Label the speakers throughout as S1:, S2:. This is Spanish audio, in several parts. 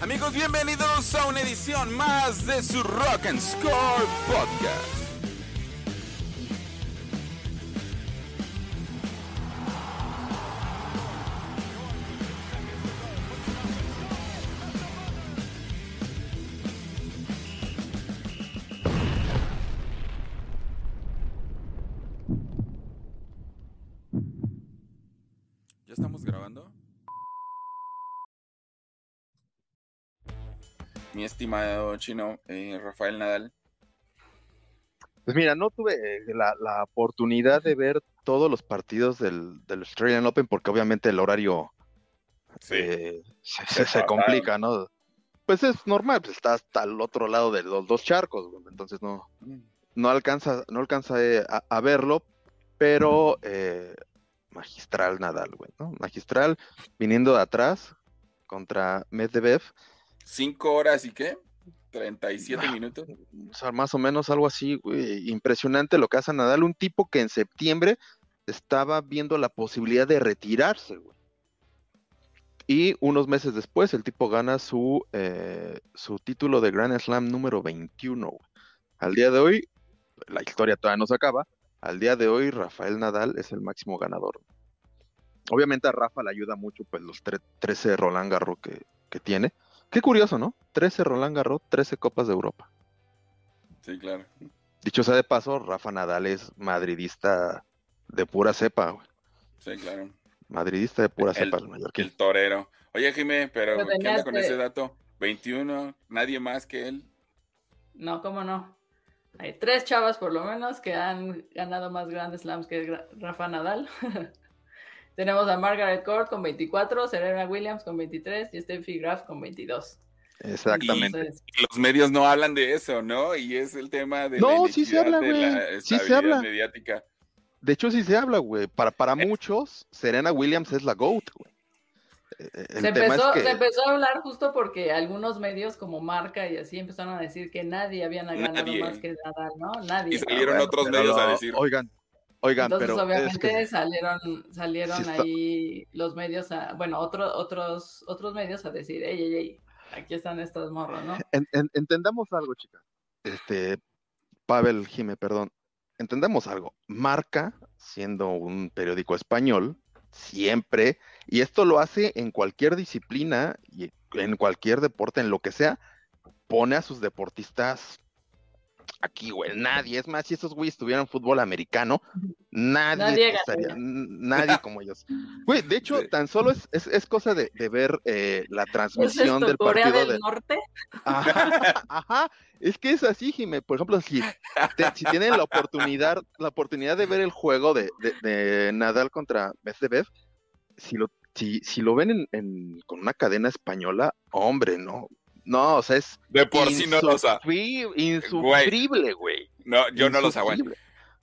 S1: Amigos, bienvenidos a una edición más de su Rock and Score Podcast. Estimado chino, eh, Rafael Nadal.
S2: Pues mira, no tuve eh, la, la oportunidad de ver todos los partidos del, del Australian Open porque obviamente el horario eh, se, se- se complica, ¿no? Pues es normal, pues está hasta el otro lado de los dos charcos, entonces no, no alcanza, no alcanza eh, a, a verlo, pero eh, magistral Nadal, güey, ¿no? Magistral viniendo de atrás contra Medvedev,
S1: ¿Cinco horas y qué? ¿37
S2: Ah.
S1: minutos?
S2: o sea, más o menos algo así, güey, impresionante lo que hace Nadal, un tipo que en septiembre estaba viendo la posibilidad de retirarse, güey. Y unos meses después el tipo gana su, eh, su título de Grand Slam número 21. güey. Al día de hoy, la historia todavía no se acaba, al día de hoy Rafael Nadal es el máximo ganador. Obviamente a Rafa le ayuda mucho pues los tre- 13 Roland Garros que, que tiene. Qué curioso, ¿no? 13 Roland Garros, 13 Copas de Europa.
S1: Sí, claro.
S2: Dicho sea de paso, Rafa Nadal es madridista de pura cepa, güey.
S1: Sí, claro.
S2: Madridista de pura
S1: El-
S2: cepa, el mallorquín.
S1: El torero. Oye, Jimé, pero
S3: Pero
S1: ¿qué onda con ese dato? 21, nadie más que él.
S3: No, cómo no. Hay tres chavas por lo menos que han ganado más Grand Slams que Rafa Nadal. Tenemos a Margaret Court con 24, Serena Williams con 23 y Steffi Graf con 22.
S2: Exactamente.
S3: Entonces,
S1: los medios no hablan de eso, ¿no? Y es el tema de
S2: No,
S1: la
S2: sí se habla,
S1: de
S2: güey.
S1: la
S2: Sí se habla.
S1: mediática.
S2: De hecho, sí se habla, güey. Para, para
S1: Eh.
S2: muchos, Serena Williams es la GOAT, güey. Eh, El
S3: se,
S2: tema
S3: empezó,
S2: es que...
S3: se empezó a hablar justo porque algunos medios como Marca y así empezaron a decir que nadie había ganado
S1: Nadie.
S3: más que Nadal, ¿no? Nadie.
S1: Y salieron
S2: Bueno,
S1: otros medios a decir.
S2: Oigan, oigan,
S3: Entonces,
S2: pero es
S3: obviamente
S2: que-
S3: salieron, salieron
S2: Sí está-
S3: ahí los medios, a, bueno, otro- otros, otros medios a decir, ey, ey, ey, aquí están estos morros, ¿no?
S2: en- en- entendamos algo, chicas. Este, Pavel Jime, perdón. Entendamos algo. Marca, siendo un periódico español, siempre, y esto lo hace en cualquier disciplina y en cualquier deporte, en lo que sea, pone a sus deportistas aquí, güey. Nadie, es más, si esos güeyes tuvieran fútbol americano, nadie,
S3: Nadie
S2: estaría- nadie como ellos. Güey, de hecho,
S1: Sí.
S2: tan solo es, es, es cosa de, de ver eh, la
S3: ¿Es
S2: transmisión
S3: esto
S2: del
S3: Corea
S2: partido
S3: del
S2: de,
S3: Norte?
S2: Ajá, ajá, es que es así, Jimé. Por ejemplo, si, te- si tienen la oportunidad, la oportunidad de ver el juego de, de, de Nadal contra Medvedev, si lo, si, si lo ven en, en- con una cadena española, hombre, no, no, o sea, es
S1: De por sí no los
S2: insufrible, güey.
S1: No, yo no los aguanto.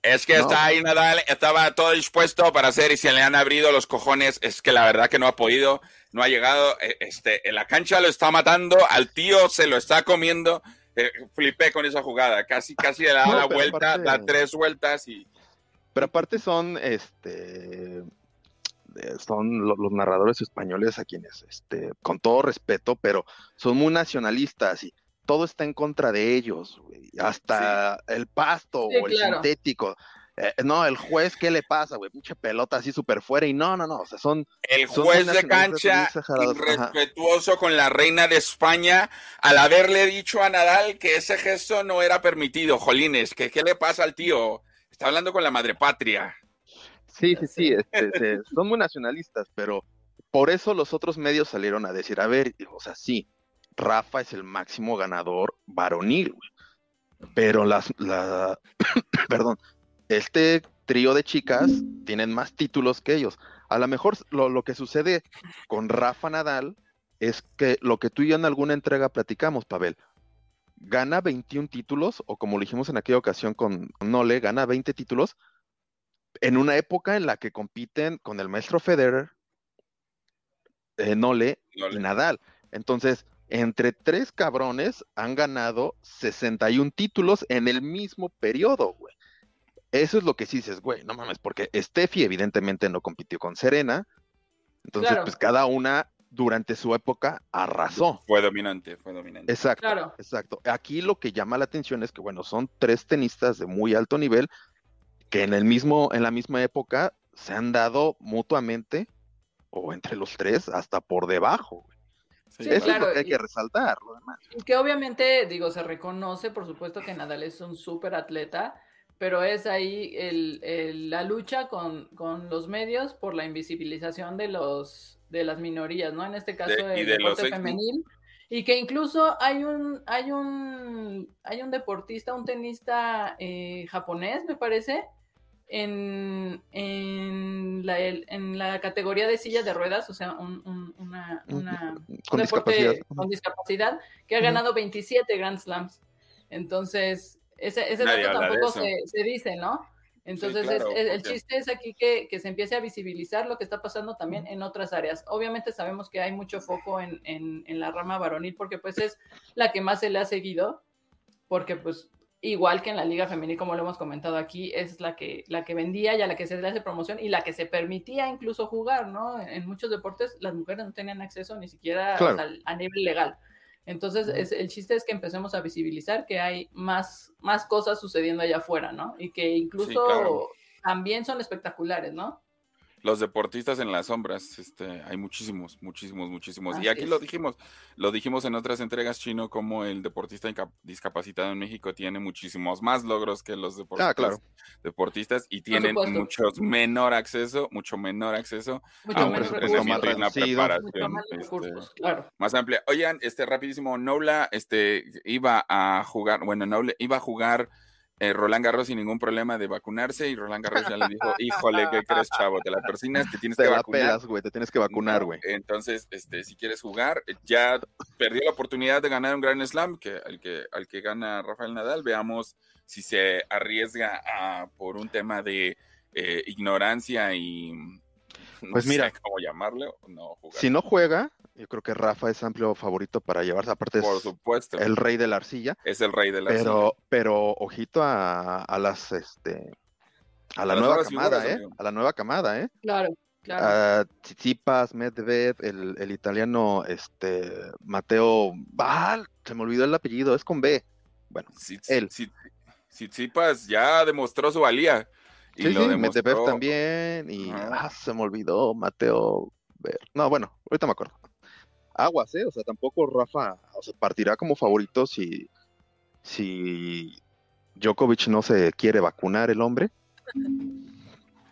S1: Es que
S2: No.
S1: está ahí Nadal, estaba todo dispuesto para hacer y se le han abrido los cojones. Es que la verdad que no ha podido, no ha llegado. eh, Este, en la cancha lo está matando, al tío se lo está comiendo. Eh, flipé con esa jugada, casi, casi le da
S2: No,
S1: la vuelta,
S2: aparte-
S1: da tres vueltas y
S2: Pero aparte son, este, son lo- los narradores españoles a quienes, este, con todo respeto, pero son muy nacionalistas y todo está en contra de ellos, güey. Hasta el pasto
S3: Sí,
S2: o el
S3: claro.
S2: sintético. Eh, no, el juez, ¿qué le pasa, güey? Mucha pelota así súper fuera y no, no, no, o sea, son...
S1: el juez de cancha
S2: exagerados, ajá.
S1: irrespetuoso con la reina de España al haberle dicho a Nadal que ese gesto no era permitido. Jolines, que qué le pasa al tío? Está hablando con la madre patria.
S2: Sí, sí, sí, este, son muy nacionalistas, pero por eso los otros medios salieron a decir, a ver, o sea, sí, Rafa es el máximo ganador varonil, pero las, la, perdón, este trío de chicas tienen más títulos que ellos. A lo mejor lo, lo que sucede con Rafa Nadal es que lo que tú y yo en alguna entrega platicamos, Pavel, gana 21 títulos, o como lo dijimos en aquella ocasión con Nole, gana 20 títulos, en una época en la que compiten con el maestro Federer, eh, Nole
S1: No
S2: y Nadal. Entonces, entre tres cabrones han ganado 61 títulos en el mismo periodo, güey. Eso es lo que sí dices, güey, no mames, porque Steffi evidentemente no compitió con Serena. Entonces,
S3: Claro.
S2: pues cada una durante su época arrasó.
S1: Fue dominante, fue dominante.
S2: Exacto, exacto. Aquí lo que llama la atención es que, bueno, son tres tenistas de muy alto nivel que en el mismo, en la misma época se han dado mutuamente, o entre los tres, hasta por debajo. Eso es lo que hay que resaltar, lo demás.
S3: Y que obviamente, digo, se reconoce, por supuesto, que Nadal es un súper atleta, pero es ahí el, la lucha con, con, los medios por la invisibilización de los de las minorías, ¿no? En este caso el deporte femenil. Y que incluso hay un, hay un, hay un deportista, un tenista eh, japonés, me parece, en, en, la, en la categoría de silla de ruedas, o sea, un, una, una,
S2: con discapacidad.
S3: con discapacidad, que ha ganado 27 Grand Slams. Entonces, ese, ese dato tampoco se, se, dice, ¿no? Entonces, el chiste es aquí que, que, se empiece a visibilizar lo que está pasando también en otras áreas. Obviamente sabemos que hay mucho foco en, en, en la rama varonil porque pues es la que más se le ha seguido, porque pues igual que en la liga femenil, como lo hemos comentado aquí, es la que, la que vendía y a la que se le hace promoción y la que se permitía incluso jugar, ¿no? En muchos deportes las mujeres no tenían acceso ni siquiera a nivel legal. Entonces, es, el chiste es que empecemos a visibilizar que hay más, más cosas sucediendo allá afuera, ¿no? Y que incluso también son espectaculares, ¿no?
S1: Los deportistas en las sombras, este, hay muchísimos, muchísimos, muchísimos. y aquí lo dijimos, lo dijimos en otras entregas, Chino, como el deportista discapacitado en México tiene muchísimos más logros que los
S2: ah,
S1: deportistas, y tienen mucho menor acceso, mucho menor acceso
S3: a un entrenamiento
S1: y una preparación este, más amplia. Oigan, este rapidísimo, Nola este, iba a jugar, bueno, Nola iba a jugar eh, Roland Garros sin ningún problema de vacunarse y Roland Garros ya le dijo, híjole, ¿qué crees, chavo? Te la persinas, te tienes que vacunar.
S2: güey, te tienes que vacunar, güey.
S1: Entonces, este, si quieres jugar, ya perdió la oportunidad de ganar un Grand Slam, que al que, al que gana Rafael Nadal, veamos si se arriesga a, por un tema de eh, ignorancia y
S2: pues mira,
S1: cómo llamarlo, no
S2: Si no juega, yo creo que Rafa es amplio favorito para llevarse, aparte
S1: Por supuesto.
S2: el rey de la arcilla.
S1: Es el rey de la
S2: pero,
S1: arcilla.
S2: Pero ojito a, las este a la nueva camada, ¿eh? A la nueva camada, ¿eh?
S3: Claro. Claro.
S2: Tsitsipas, Medvedev, el, el, italiano este Mateo, ah, se me olvidó el apellido, es con B. Bueno, él.
S1: Tsitsipas ya demostró su valía.
S2: Y lo sí, Medvedev también, y ah, se me olvidó, Mateo. No, bueno, ahorita me acuerdo aguas, ¿eh? O sea, tampoco Rafa o sea, partirá como favorito si, si Djokovic no se quiere vacunar el hombre.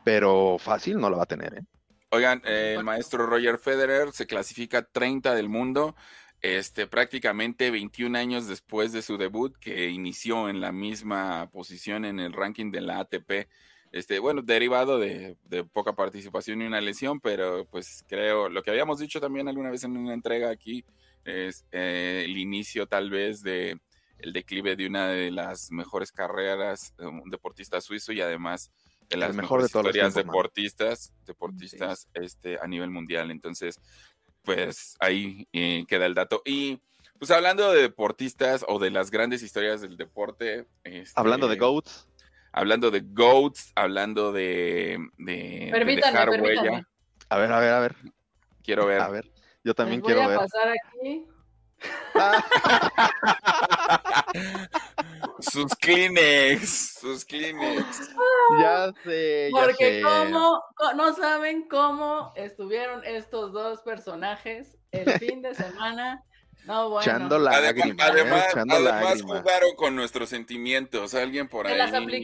S2: Pero fácil no lo va a tener, ¿eh?
S1: Oigan, el maestro Roger Federer se clasifica 30 del mundo, este, prácticamente 21 años después de su debut, que inició en la misma posición en el ranking de la ATP este, bueno, derivado de, poca participación y una lesión, pero pues creo, lo que habíamos dicho también alguna vez en una entrega aquí, es eh, el inicio tal vez de el declive de una de las mejores carreras, un deportista suizo y además de las mejores historias deportistas, deportistas este, a nivel mundial. Entonces, pues ahí eh, queda el dato. Y pues hablando de deportistas o de las grandes historias del deporte.
S2: Este, hablando de GOATs
S1: hablando de GOATs, hablando de, de,
S3: dejar huella.
S2: A ver, a ver, a ver.
S1: Quiero ver.
S2: A ver, yo también quiero ver. Voy a
S3: pasar aquí.
S1: sus Kleenex, sus Kleenex.
S2: Ya sé,
S3: ya Porque cómo, no saben cómo estuvieron estos dos personajes el fin de semana no, bueno.
S2: Echando lágrimas,
S1: además,
S2: ¿eh?
S1: además jugaron con nuestros sentimientos. Alguien por ahí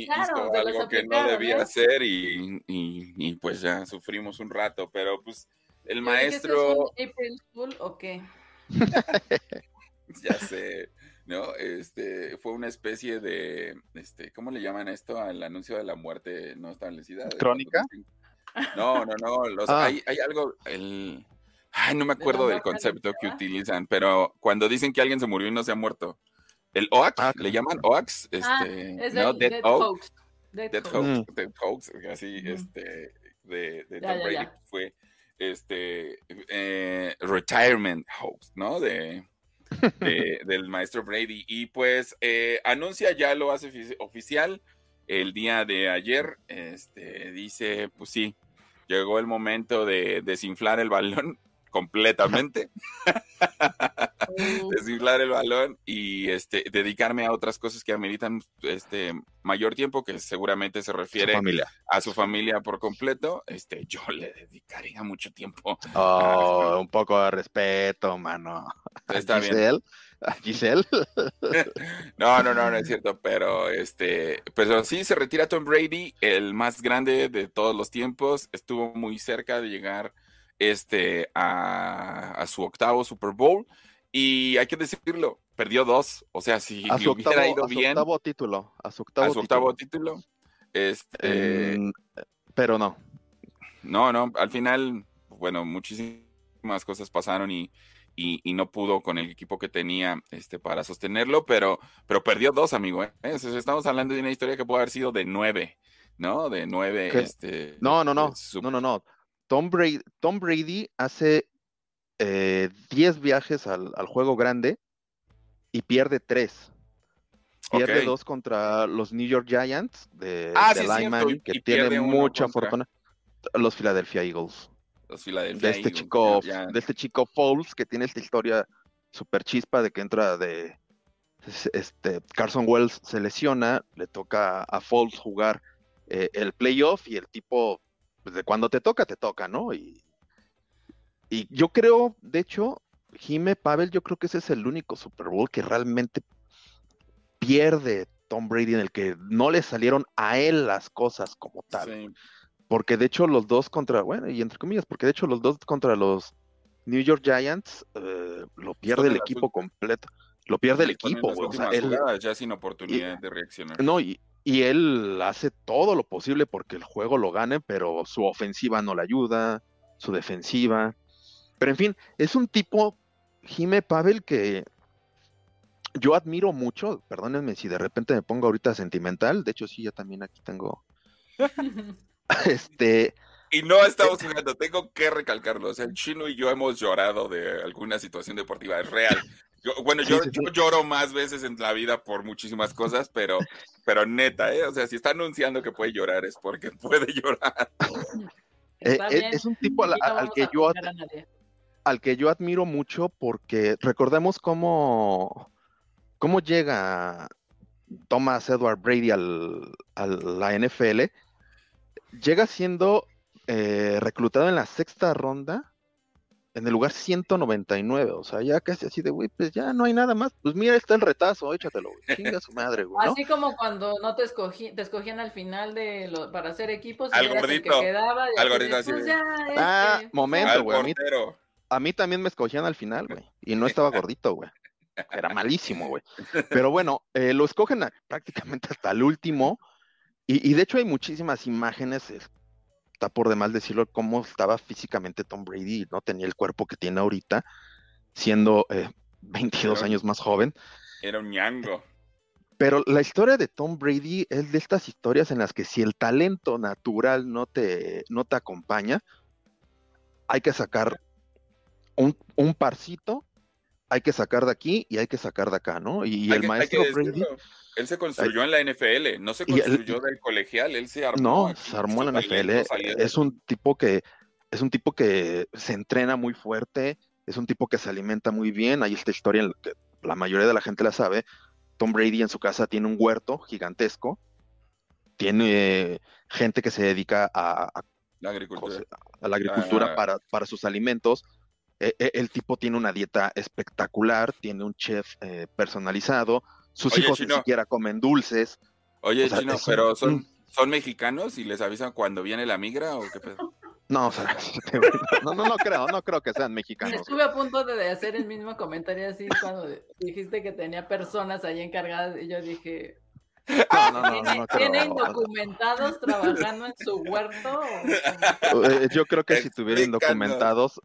S1: hizo algo que no debía ¿eh? hacer y, y, pues ya sufrimos un rato. Pero pues el maestro.
S3: ¿Es April Fool o qué?
S1: ya sé. ¿no? Este, fue una especie de, este, ¿cómo le llaman esto? Al anuncio de la muerte no establecida.
S2: ¿Crónica?
S1: No, no, no, los, ah. hay, hay algo, el, Ay, no me acuerdo del concepto que utilizan, pero cuando dicen que alguien se murió y no se ha muerto, el OAX, ah, ¿le llaman OAX?
S3: Ah, este, ¿no? Dead, Hoax.
S1: Dead, Hoax. Dead Hoax, así, este, de, de Tom Brady fue, este, eh, Retirement Hoax, ¿no? De, de, del maestro Brady. Y pues eh, anuncia, ya lo hace oficial el día de ayer, este, dice, pues sí, llegó el momento de desinflar el balón completamente, desinflar el balón y este, dedicarme a otras cosas que ameritan este, mayor tiempo, que seguramente se refiere a su familia por completo. Este, yo le dedicaría mucho tiempo.
S2: Oh, un poco de respeto, mano.
S1: Está bien.
S2: Giselle.
S1: no, no, no, no es cierto, pero este, pero sí se retira Tom Brady, el más grande de todos los tiempos, estuvo muy cerca de llegar este, a, su octavo Super Bowl. Y hay que decirlo, perdió dos. O sea, si hubiera ido bien.
S2: A su octavo título. A su octavo,
S1: título. Este,
S2: pero no.
S1: No, no. Al final, bueno, muchísimas cosas pasaron y, y, no pudo con el equipo que tenía este, para sostenerlo, pero, pero perdió dos, amigo. ¿eh? Estamos hablando de una historia que puede haber sido de nueve, ¿no? De nueve. Este,
S2: no, no, no. No, no, no. Tom Brady, Tom Brady hace 10 eh, viajes al, juego grande y pierde 3. Pierde 2 contra los New York Giants de,
S1: ah,
S2: que tiene mucha fortuna. Los Philadelphia Eagles.
S1: Los Philadelphia
S2: de este chico, de este chico Foles que tiene esta historia super chispa de que entra de este Carson Wells se lesiona, le toca a Foles jugar eh, el playoff y el tipo pues, de cuando te toca, te toca, ¿no? Y, y yo creo, de hecho, Jime Pavel, yo creo que ese es el único Super Bowl que realmente pierde Tom Brady en el que no le salieron a él las cosas como tal. Porque de hecho los dos contra, bueno, y entre comillas, porque de hecho los dos contra los New York Giants eh, lo pierde el equipo completo. Lo pierde el equipo,
S1: O sea, él, ya sin oportunidad de reaccionar.
S2: No, y, y él hace todo lo posible porque el juego lo gane, pero su ofensiva no le ayuda, su defensiva. Pero en fin, es un tipo, Jime Pavel, que yo admiro mucho. Perdónenme si de repente me pongo ahorita sentimental. De hecho, sí, yo también aquí tengo. este.
S1: Y no estamos jugando, tengo que recalcarlo. O sea, el chino y yo hemos llorado de alguna situación deportiva, es bueno, yo, lloro más veces en la vida por muchísimas cosas, pero, pero neta, ¿eh? O sea, si está anunciando que puede llorar es porque puede llorar.
S2: Eh, eh, es un tipo al, que yo al que yo admiro mucho porque recordemos cómo, cómo llega Thomas Edward Brady al, a la NFL. Llega siendo eh, reclutado en la sexta ronda en el lugar 199, o sea, ya casi así de, güey, pues ya no hay nada más, pues mira, está el retazo, échatelo, güey, chinga su madre, güey.
S3: Así como cuando no te escogí, te escogían al final de lo, para hacer equipos,
S1: al gordito,
S3: quedaba,
S1: al gordito así.
S3: Pues
S2: ah, este, momento, güey, a mí, a mí también me escogían al final, güey, y no estaba gordito, güey. Era malísimo, güey. Pero bueno, eh, lo escogen prácticamente hasta el último. Y, y, de hecho hay muchísimas imágenes está por demás decirlo, cómo estaba físicamente Tom Brady, no tenía el cuerpo que tiene ahorita, siendo 22 eh, años más joven.
S1: Era un ñango.
S2: Pero la historia de Tom Brady es de estas historias en las que si el talento natural no te, no te acompaña, hay que sacar un, un parcito hay que sacar de aquí y hay que sacar de acá, ¿no? Y, el maestro Brady.
S1: Él se construyó en la NFL, no se construyó del colegial, él se armó.
S2: No, se armó en la NFL. Es un tipo que es un tipo que se entrena muy fuerte, es un tipo que se alimenta muy bien. Hay esta historia que la mayoría de la gente la sabe. Tom Brady en su casa tiene un huerto gigantesco, tiene gente que se dedica a,
S1: la agricultura,
S2: a la agricultura ah. para, para sus alimentos e, e, el tipo tiene una dieta espectacular, tiene un chef eh, personalizado, sus hijos ni siquiera comen dulces.
S1: Oye, Chino, pero son, son mexicanos y les avisan cuando viene la migra o qué pedo?
S2: No, o sea, no, no, no creo, no creo que sean mexicanos.
S3: Estuve a punto de hacer el mismo comentario así cuando dijiste que tenía personas ahí encargadas y yo dije, no, no, no, no, ¿Tiene indocumentados trabajando en su huerto?
S2: Eh, yo creo que si tuvieran indocumentados,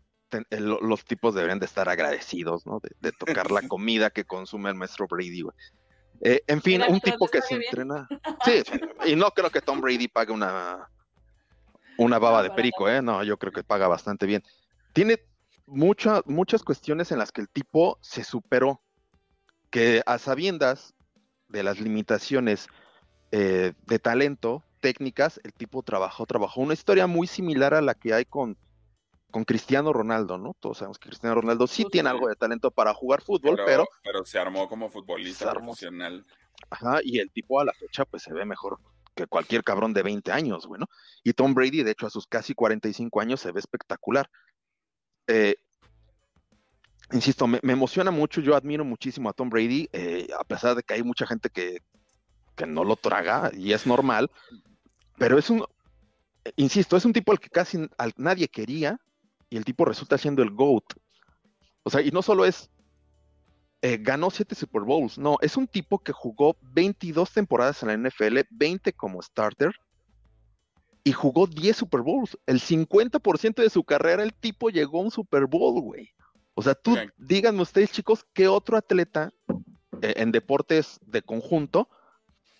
S2: los tipos deberían de estar agradecidos, ¿no? De, tocar la comida que consume el maestro Brady, güey. Eh, en fin, un tipo que se entrena. Sí, y no creo que Tom Brady pague una, una baba de perico, ¿eh? No, yo creo que paga bastante bien. Tiene muchas muchas cuestiones en las que el tipo se superó, que a sabiendas de las limitaciones eh, de talento, técnicas, el tipo trabajó, trabajó una historia muy similar a la que hay con con Cristiano Ronaldo, ¿no? Todos sabemos que Cristiano Ronaldo sí tiene algo de talento para jugar fútbol, pero...
S1: Pero, se armó como futbolista profesional.
S2: Ajá, y el tipo a la fecha pues se ve mejor que cualquier cabrón de 20 años, bueno. Y Tom Brady, de hecho, a sus casi 45 años se ve espectacular. Eh, insisto, me, emociona mucho, yo admiro muchísimo a Tom Brady, eh, a pesar de que hay mucha gente que, que no lo traga y es normal, pero es un, insisto, es un tipo al que casi nadie quería, y el tipo resulta siendo el GOAT. O sea, y no solo es, eh, ganó siete Super Bowls, no, es un tipo que jugó 22 temporadas en la NFL, 20 como starter, y jugó 10 Super Bowls. El 50% de su carrera el tipo llegó a un Super Bowl, güey. O sea, tú, díganme ustedes, chicos, ¿qué otro atleta eh, en deportes de conjunto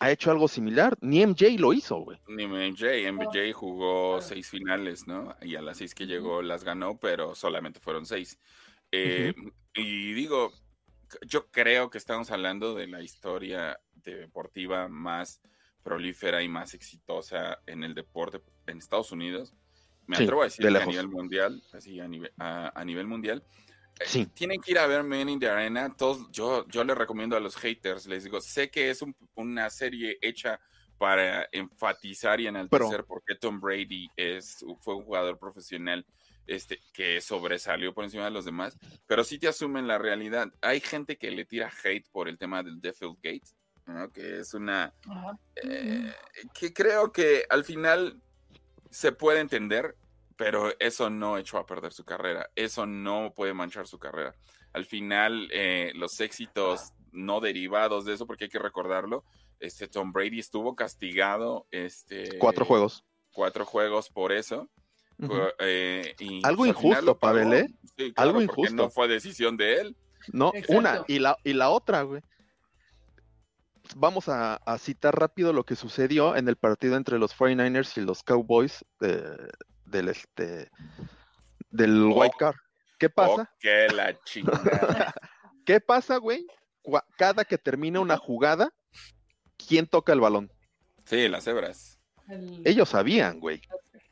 S2: ha hecho algo similar. Ni MJ lo hizo, güey.
S1: Ni MJ. MJ jugó seis finales, ¿no? Y a las seis que llegó las ganó, pero solamente fueron seis. Eh, y digo, yo creo que estamos hablando de la historia deportiva más prolífera y más exitosa en el deporte en Estados Unidos. Me atrevo a decir que a nivel mundial, así a nivel, a nivel mundial. Sí. Tienen que ir a ver Men in the Arena. Todos, yo, yo les recomiendo a los haters, les digo, sé que es una serie hecha para enfatizar y enaltecer por qué Tom Brady es, fue un jugador profesional este, que sobresalió por encima de los demás, pero sí te asumen la realidad. Hay gente que le tira hate por el tema del Defield Gate, que es una... Eh, que creo que al final se puede entender, pero eso no echó a perder su carrera, eso no puede manchar su carrera. Al final, eh, los éxitos no derivados de eso, porque hay que recordarlo, este Tom Brady estuvo castigado, este,
S2: cuatro juegos,
S1: cuatro juegos por eso. Eh,
S2: Algo injusto, Pavel, ¿eh? Algo injusto.
S1: No fue decisión de él.
S2: No, una y la y la otra, güey. Vamos a, citar rápido lo que sucedió en el partido entre los 49ers y los Cowboys del este del oh, White Car. ¿Qué pasa?
S1: Oh, la chingada.
S2: ¿Qué pasa, güey? Cada que termina una jugada, ¿quién toca el balón?
S1: Sí, las hebras.
S2: Ellos sabían, güey.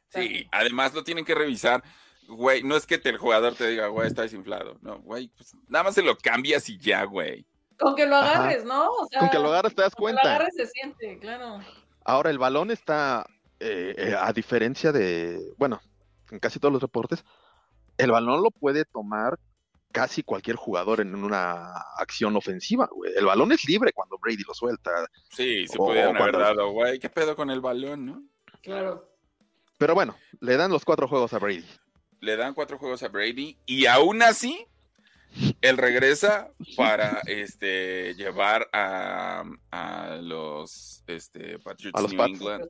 S1: Sí, además lo tienen que revisar. Güey, no es que el jugador te diga, güey, está desinflado. No, güey, pues nada más se lo cambias y ya, güey.
S3: Con que lo agarres, ¿no?
S2: con que lo agarres te das cuenta.
S3: Con que lo agarres se siente, claro.
S2: Ahora, el balón está eh, eh, a diferencia de, bueno, en casi todos los reportes, el balón lo puede tomar casi cualquier jugador en una acción ofensiva, güey. El balón es libre cuando Brady lo suelta.
S1: Sí, se puede haber dado, güey. ¿Qué pedo con el balón, no?
S3: Claro.
S2: Pero bueno, le dan los cuatro juegos a Brady.
S1: Le dan cuatro juegos a Brady y aún así él regresa para este llevar a, a los este, Patriots New England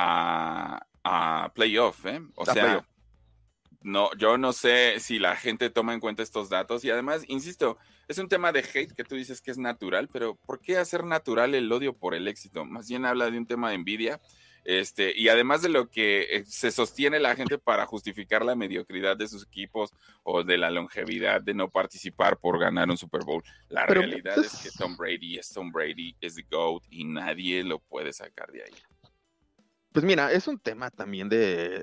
S1: a, playoff, ¿eh? O sea, no, yo no sé si la gente toma en cuenta estos datos y además, insisto, es un tema de hate que tú dices que es natural, pero ¿por qué hacer natural el odio por el éxito? Más bien habla de un tema de envidia. Este, y además de lo que eh, se sostiene la gente para justificar la mediocridad de sus equipos o de la longevidad de no participar por ganar un Super Bowl, la realidad pues es que Tom Brady es Tom Brady, es the GOAT y nadie lo puede sacar de ahí.
S2: Pues mira, es un tema también de,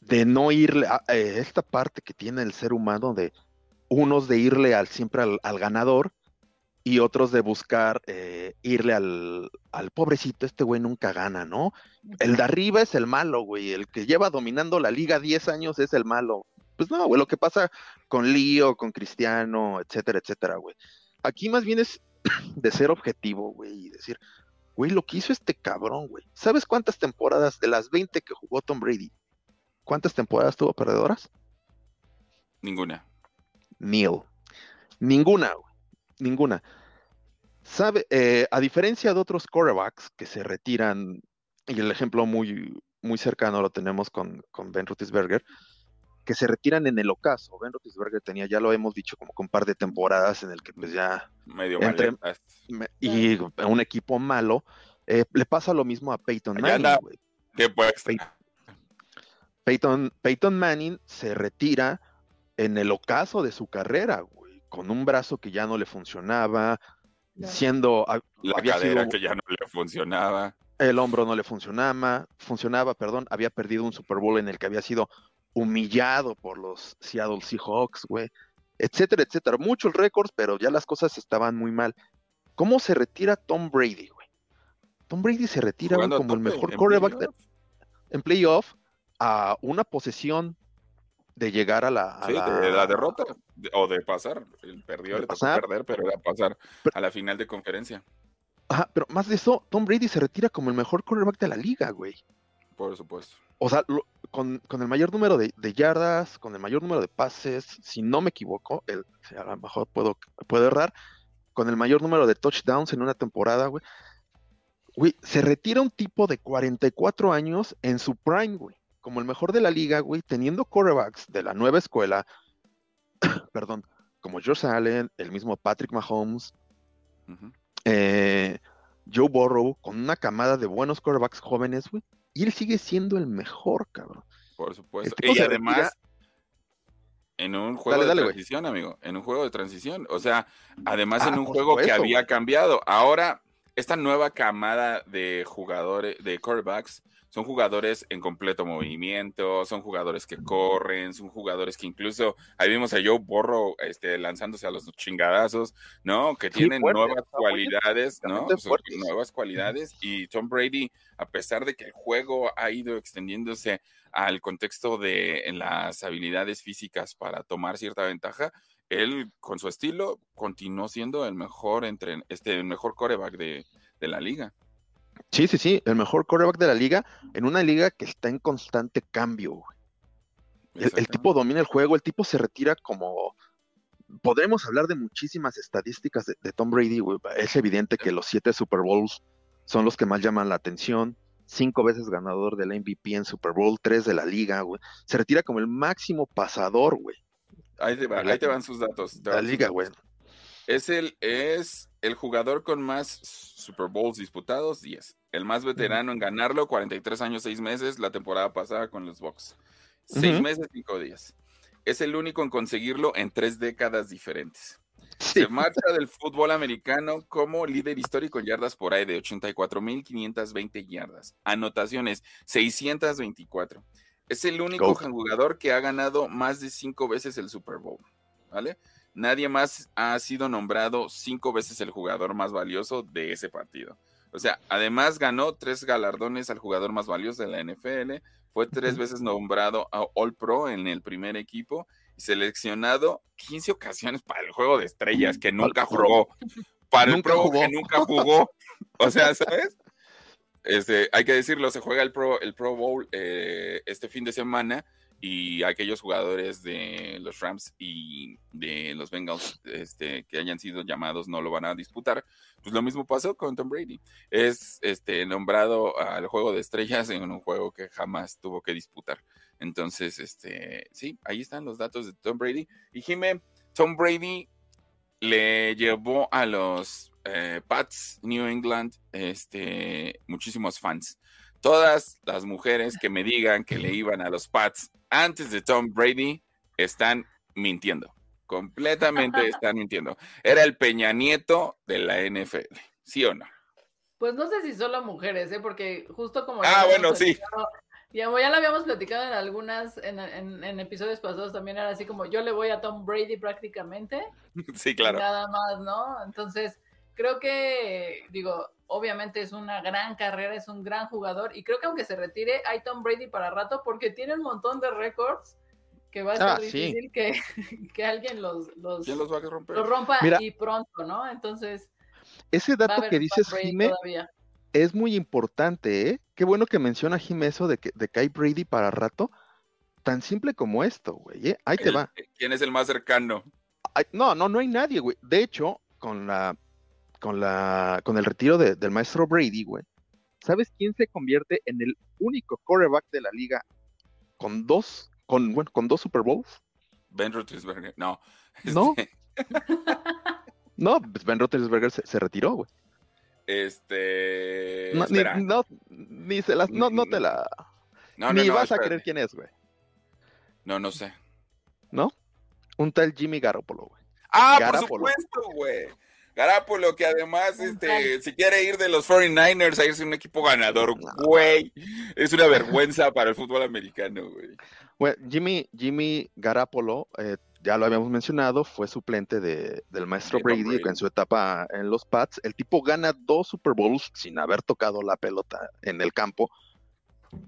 S2: de no irle a, eh, esta parte que tiene el ser humano de unos de irle al siempre al, ganador y otros de buscar eh, irle al, al, pobrecito, este güey nunca gana, ¿no? El de arriba es el malo, güey, el que lleva dominando la liga 10 años es el malo. Pues no, güey, lo que pasa con Lío, con Cristiano, etcétera, etcétera, güey. Aquí más bien es de ser objetivo, güey, y decir, Güey, lo que hizo este cabrón, güey. ¿Sabes cuántas temporadas de las 20 que jugó Tom Brady? ¿Cuántas temporadas tuvo perdedoras?
S1: Ninguna.
S2: Neil. Ninguna, güey. Ninguna. Sabe, eh, a diferencia de otros quarterbacks que se retiran, y el ejemplo muy, muy cercano lo tenemos con, con Ben Roethlisberger, que se retiran en el ocaso. Ben Roethlisberger tenía, ya lo hemos dicho, como con un par de temporadas en el que pues ya...
S1: Medio
S2: entre, Y un equipo malo. Eh, le pasa lo mismo a Peyton Manning, Peyton, Peyton, Manning se retira en el ocaso de su carrera, güey, con un brazo que ya no le funcionaba, siendo...
S1: La cadera que ya no le funcionaba.
S2: El hombro no le funcionaba, funcionaba, perdón, había perdido un Super Bowl en el que había sido humillado por los Seattle Seahawks, güey, etcétera, etcétera. Muchos récords, pero ya las cosas estaban muy mal. ¿Cómo se retira Tom Brady, güey? Tom Brady se retira como el mejor quarterback en playoff a una posesión de llegar a la.
S1: sí, de la derrota o de pasar. El perdió, le tocó perder, pero era pasar a la final de conferencia.
S2: Ajá, pero más de eso, Tom Brady se retira como el mejor quarterback de la liga, güey.
S1: Por supuesto.
S2: O sea, con, el mayor número de, yardas, con el mayor número de pases, si no me equivoco, el, a lo mejor puedo, puedo errar, con el mayor número de touchdowns en una temporada, güey. Güey, se retira un tipo de 44 años en su prime, güey como el mejor de la liga, güey, teniendo quarterbacks de la nueva escuela, perdón, como Josh Allen, el mismo Patrick Mahomes, eh, Joe Burrow, con una camada de buenos quarterbacks jóvenes, güey, y él sigue siendo el mejor, cabrón.
S1: Por supuesto. Y además, en un juego de transición, amigo, en un juego de transición. O sea, además en ah, un juego que había cambiado. Ahora, esta nueva camada de jugadores, de quarterbacks, son jugadores en completo movimiento, son jugadores que corren, son jugadores que incluso ahí vimos a Joe Borro este, lanzándose a los chingadazos, ¿no? Que tienen nuevas cualidades, ¿no? nuevas cualidades y Tom Brady, a pesar de que el juego ha ido extendiéndose al contexto de las habilidades físicas para tomar cierta ventaja, él con su estilo continuó siendo el mejor entre este el mejor coreback de, de la liga.
S2: Sí, sí, sí, el mejor quarterback de la liga en una liga que está en constante cambio. El, tipo domina el juego, el tipo se retira como... Podremos hablar de muchísimas estadísticas de, Tom Brady, Es evidente que los siete Super Bowls son los que más llaman la atención. Cinco veces ganador del MVP en Super Bowl, tres de la liga, güey. Se retira como el máximo pasador, güey.
S1: Ahí te, van sus datos.
S2: la liga, güey.
S1: Es el, es el jugador con más Super Bowls disputados, 10. El más veterano en ganarlo, 43 años, 6 meses, la temporada pasada con los Bucks. 6 meses, 5 días. Es el único en conseguirlo en tres décadas diferentes. Se marcha del fútbol americano como líder histórico en yardas por ahí de 84.520 yardas. Anotaciones, 624. Es el único jugador que ha ganado más de 5 veces el Super Bowl. ¿Vale? Nadie más ha sido nombrado cinco veces el jugador más valioso de ese partido. O sea, además ganó tres galardones al jugador más valioso de la NFL, fue tres veces nombrado a All Pro en el primer equipo y seleccionado 15 ocasiones para el juego de estrellas que nunca jugó. Para el Pro que nunca jugó. O sea, ¿sabes? Este, hay que decirlo, se juega el Pro, el Pro Bowl eh, este fin de semana y aquellos jugadores de los Rams y de los Bengals este, que hayan sido llamados no lo van a disputar. Pues lo mismo pasó con Tom Brady. Es este, nombrado al juego de estrellas en un juego que jamás tuvo que disputar. Entonces, este, sí, ahí están los datos de Tom Brady. Y Jimé, Tom Brady le llevó a los eh, Pats New England este, muchísimos fans. Todas las mujeres que me digan que le iban a los Pats antes de Tom Brady están mintiendo. Completamente están mintiendo. Era el Peña Nieto de la NFL, ¿sí o no?
S3: Pues no sé si solo mujeres, ¿eh? porque justo como...
S1: Ah, bueno, sí.
S3: Ya, ya lo habíamos platicado en algunas, en, en, episodios pasados también era así como yo le voy a Tom Brady prácticamente.
S1: Sí, claro.
S3: Nada más, ¿no? Entonces, creo que, digo, obviamente es una gran carrera, es un gran jugador y creo que aunque se retire, hay Tom Brady para rato porque tiene un montón de récords que va a ser ah, difícil que, que, alguien los, los,
S1: va a romper?
S3: los rompa y pronto, ¿no? Entonces...
S2: Ese dato que dices, Jimé, es muy importante, ¿eh? Qué bueno que menciona Jimé eso de que, de que hay Brady para rato. Tan simple como esto, güey. ¿eh? Ahí te va.
S1: ¿Quién es el más cercano?
S2: no, no, no hay nadie, güey. De hecho, con la con, la, con el retiro del maestro Brady, güey, ¿sabes quién se convierte en el único quarterback de la liga con dos, con, bueno, con dos Super Bowls?
S1: Ben Roethlisberger, no.
S2: No. Este no, pues Ben Roethlisberger se, retiró, güey.
S1: Este.
S2: No, ni, no, ni se las, no, no te la. No, ni vas a creer quién es, güey.
S1: No, no sé.
S2: ¿No? Un tal Jimmy Garoppolo, güey.
S1: Ah, por supuesto, güey. Garapolo, que además, este, si quiere ir de los 49ers a irse a un equipo ganador, güey, es una vergüenza para el fútbol americano, güey.
S2: Bueno, Jimmy, Jimmy Garapolo, eh, ya lo habíamos mencionado, fue suplente de, del maestro Brady, en su etapa en los Pats. El tipo gana dos Super Bowls sin haber tocado la pelota en el campo.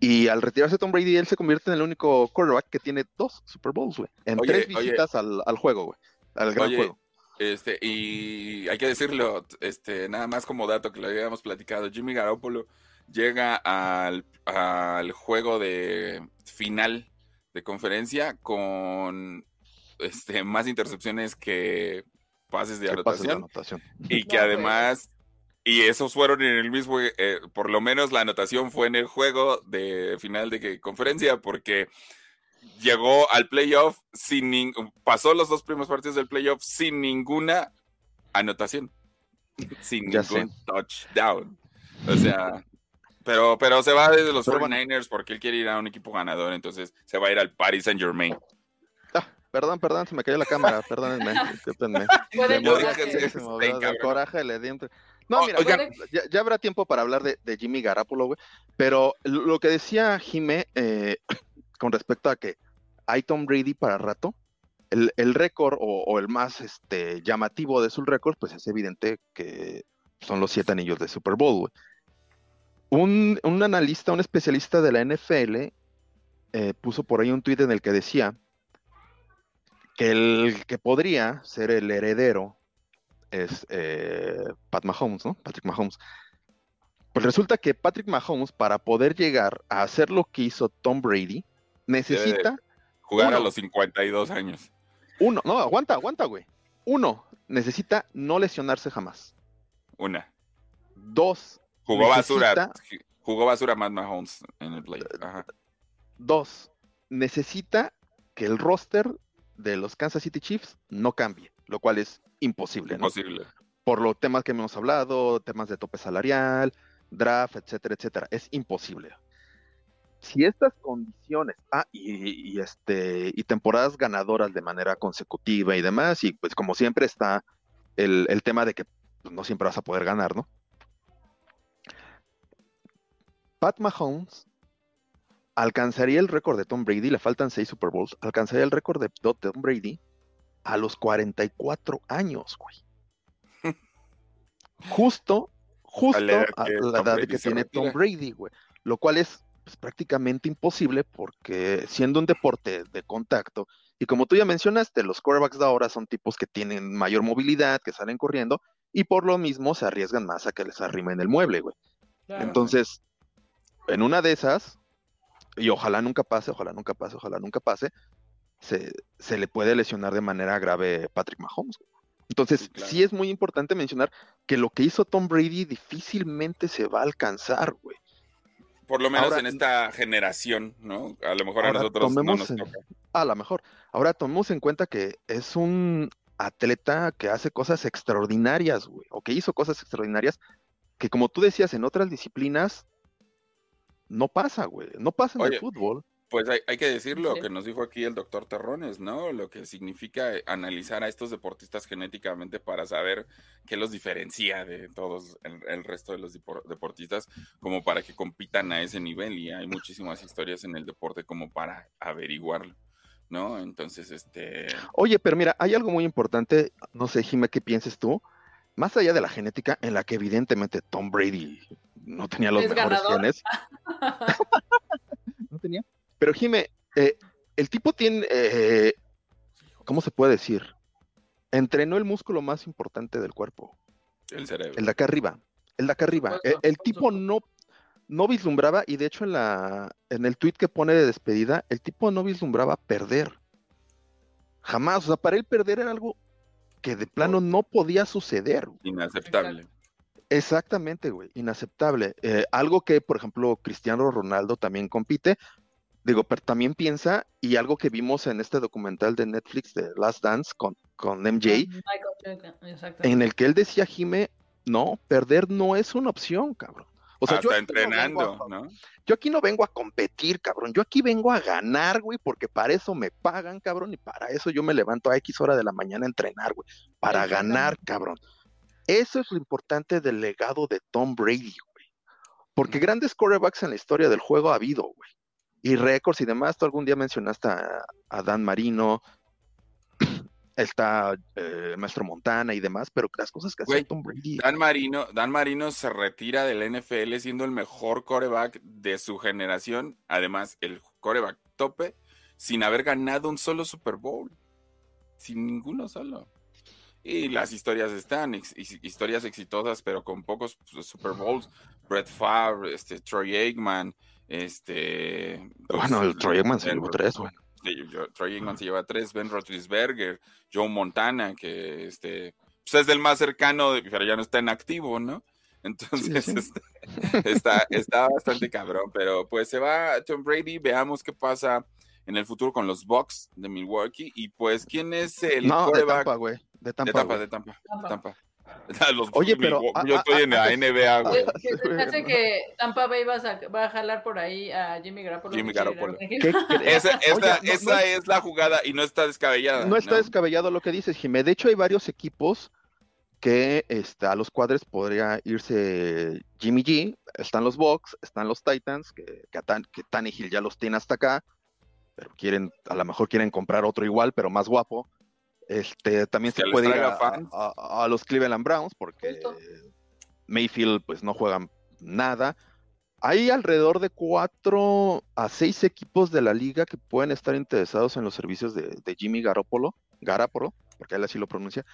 S2: Y al retirarse Tom Brady, él se convierte en el único quarterback que tiene dos Super Bowls, güey. En tres visitas al, al, juego, güey. Al gran juego.
S1: Este, y hay que decirlo, este, nada más como dato que lo habíamos platicado, Jimmy Garoppolo llega al, juego de final de conferencia con este, más intercepciones que pases de, anotación, Y que además, y esos fueron en el mismo, eh, por lo menos la anotación fue en el juego de final de conferencia, porque llegó al playoff sin pasó los dos primeros partidos del playoff sin ninguna anotación, sin ningún touchdown. O sea, pero, pero se va desde los 49ers porque él quiere ir a un equipo ganador, entonces se va a ir al Paris Saint Germain.
S2: Ah, perdón, perdón, se me cayó la cámara, perdónenme, discúlpenme. coraje le di No, mira, ya, habrá tiempo para hablar de, Jimmy Garapolo, güey. Pero lo que decía Jimé, eh, con respecto a que hay Tom Brady para rato. El, récord o, el más este, llamativo de sus récords, pues es evidente que son los siete anillos de Super Bowl. Un, analista, un especialista de la NFL, eh, puso por ahí un tuit en el que decía que el que podría ser el heredero es eh, Pat Mahomes, ¿no? Patrick Mahomes. Pues resulta que Patrick Mahomes, para poder llegar a hacer lo que hizo Tom Brady, necesita
S1: jugar a los 52 años.
S2: Uno, no, aguanta, aguanta, güey. Uno, necesita no lesionarse jamás.
S1: Una.
S2: Dos.
S1: Jugó basura. Jugó basura Matt Mahomes en el play.
S2: Dos, necesita que el roster de los Kansas City Chiefs no cambie, lo cual es imposible.
S1: Imposible.
S2: Por los temas que hemos hablado, temas de tope salarial, draft, etcétera, etcétera. Es imposible si estas condiciones, ah, y, este, y temporadas ganadoras de manera consecutiva y demás, y pues como siempre está el, tema de que pues, no siempre vas a poder ganar, ¿no? Pat Mahomes alcanzaría el récord de Tom Brady, le faltan seis Super Bowls, alcanzaría el récord de Tom Brady a los 44 años, güey. Justo, justo a la edad que tiene Tom Brady, güey. Lo cual es es prácticamente imposible porque siendo un deporte de contacto, y como tú ya mencionaste, los quarterbacks de ahora son tipos que tienen mayor movilidad, que salen corriendo, y por lo mismo se arriesgan más a que les arrimen el mueble, güey. Entonces, en una de esas, y ojalá nunca pase, ojalá nunca pase, ojalá nunca pase, se, se le puede lesionar de manera grave Patrick Mahomes. Entonces, sí, es muy importante mencionar que lo que hizo Tom Brady difícilmente se va a alcanzar, güey.
S1: Por lo menos en esta generación, ¿no? A lo mejor a nosotros no nos toca.
S2: A lo mejor. Ahora tomemos en cuenta que es un atleta que hace cosas extraordinarias, güey, o que hizo cosas extraordinarias que como tú decías en otras disciplinas no pasa, güey, no pasa en el fútbol.
S1: Pues hay, que decirlo, que nos dijo aquí el doctor Terrones, ¿no? Lo que significa analizar a estos deportistas genéticamente para saber qué los diferencia de todos el, resto de los deportistas, como para que compitan a ese nivel. Y hay muchísimas historias en el deporte como para averiguarlo, ¿no? Entonces, este...
S2: Oye, pero mira, hay algo muy importante, no sé, Jimé, ¿qué pienses tú? Más allá de la genética, en la que evidentemente Tom Brady no tenía los mejores genes. no tenía pero Jime, eh, el tipo tiene, eh, ¿cómo se puede decir? Entrenó el músculo más importante del cuerpo.
S1: El cerebro.
S2: El de acá arriba. El de acá arriba. el, tipo no, no vislumbraba, y de hecho en, la, en el tweet que pone de despedida, el tipo no vislumbraba perder. Jamás. O sea, para él perder era algo que de plano no podía suceder.
S1: Inaceptable.
S2: Exactamente, güey, inaceptable. Eh, algo que, por ejemplo, Cristiano Ronaldo también compite, Digo, pero también piensa, y algo que vimos en este documental de Netflix de Last Dance con, con MJ, en el que él decía, Jime, no, perder no es una opción, cabrón.
S1: O sea, yo entrenando, no,
S2: Yo aquí no vengo a competir, cabrón. Yo aquí vengo a ganar, güey, porque para eso me pagan, cabrón, y para eso yo me levanto a X hora de la mañana a entrenar, güey. Para ganar, cabrón. Eso es lo importante del legado de Tom Brady, güey. Porque grandes quarterbacks en la historia del juego ha habido, güey. Y récords y demás. Tú algún día mencionaste a, Dan Marino, está eh, Maestro Montana y demás, pero las cosas que hace Tom Brady.
S1: Dan Marino, Dan Marino se retira del NFL siendo el mejor coreback de su generación. Además, el coreback tope sin haber ganado un solo Super Bowl. Sin ninguno solo. Y las historias están, historias exitosas, pero con pocos pues, Super Bowls. Brett Favre, este, Troy Aikman, este...
S2: Pues, bueno, el Troy Aikman se llevó tres, bueno.
S1: Troy Aikman se lleva tres, Ben Roethlisberger, Joe Montana, que este, pues es del más cercano, pero ya no está en activo, ¿no? Entonces este, Está, está bastante cabrón, pero pues se va Tom Brady, veamos qué pasa en el futuro con los Bucks de Milwaukee. Y pues, ¿quién es el
S2: no, de Tampa, güey.
S1: De Tampa, de Tampa, de Tampa.
S2: Oye, pero
S1: yo estoy en la NBA, güey.
S3: Parece que Tampa Bay va a, va a jalar por ahí a Jimmy Garoppolo.
S1: Jimmy Garoppolo. esa, esa, esa es la jugada y no está descabellada.
S2: No está descabellado lo que dices, Jimé. De hecho, hay varios equipos que este, a los cuadres podría irse Jimmy G. Están los Bucks, están los Titans, que, que, que Tannehill ya los tiene hasta acá pero quieren, a lo mejor quieren comprar otro igual, pero más guapo. Este, también se puede ir a, los Cleveland Browns, porque Mayfield pues no juegan nada. Hay alrededor de cuatro a seis equipos de la liga que pueden estar interesados en los servicios de, Jimmy Garoppolo, Garapolo, porque él así lo pronuncia.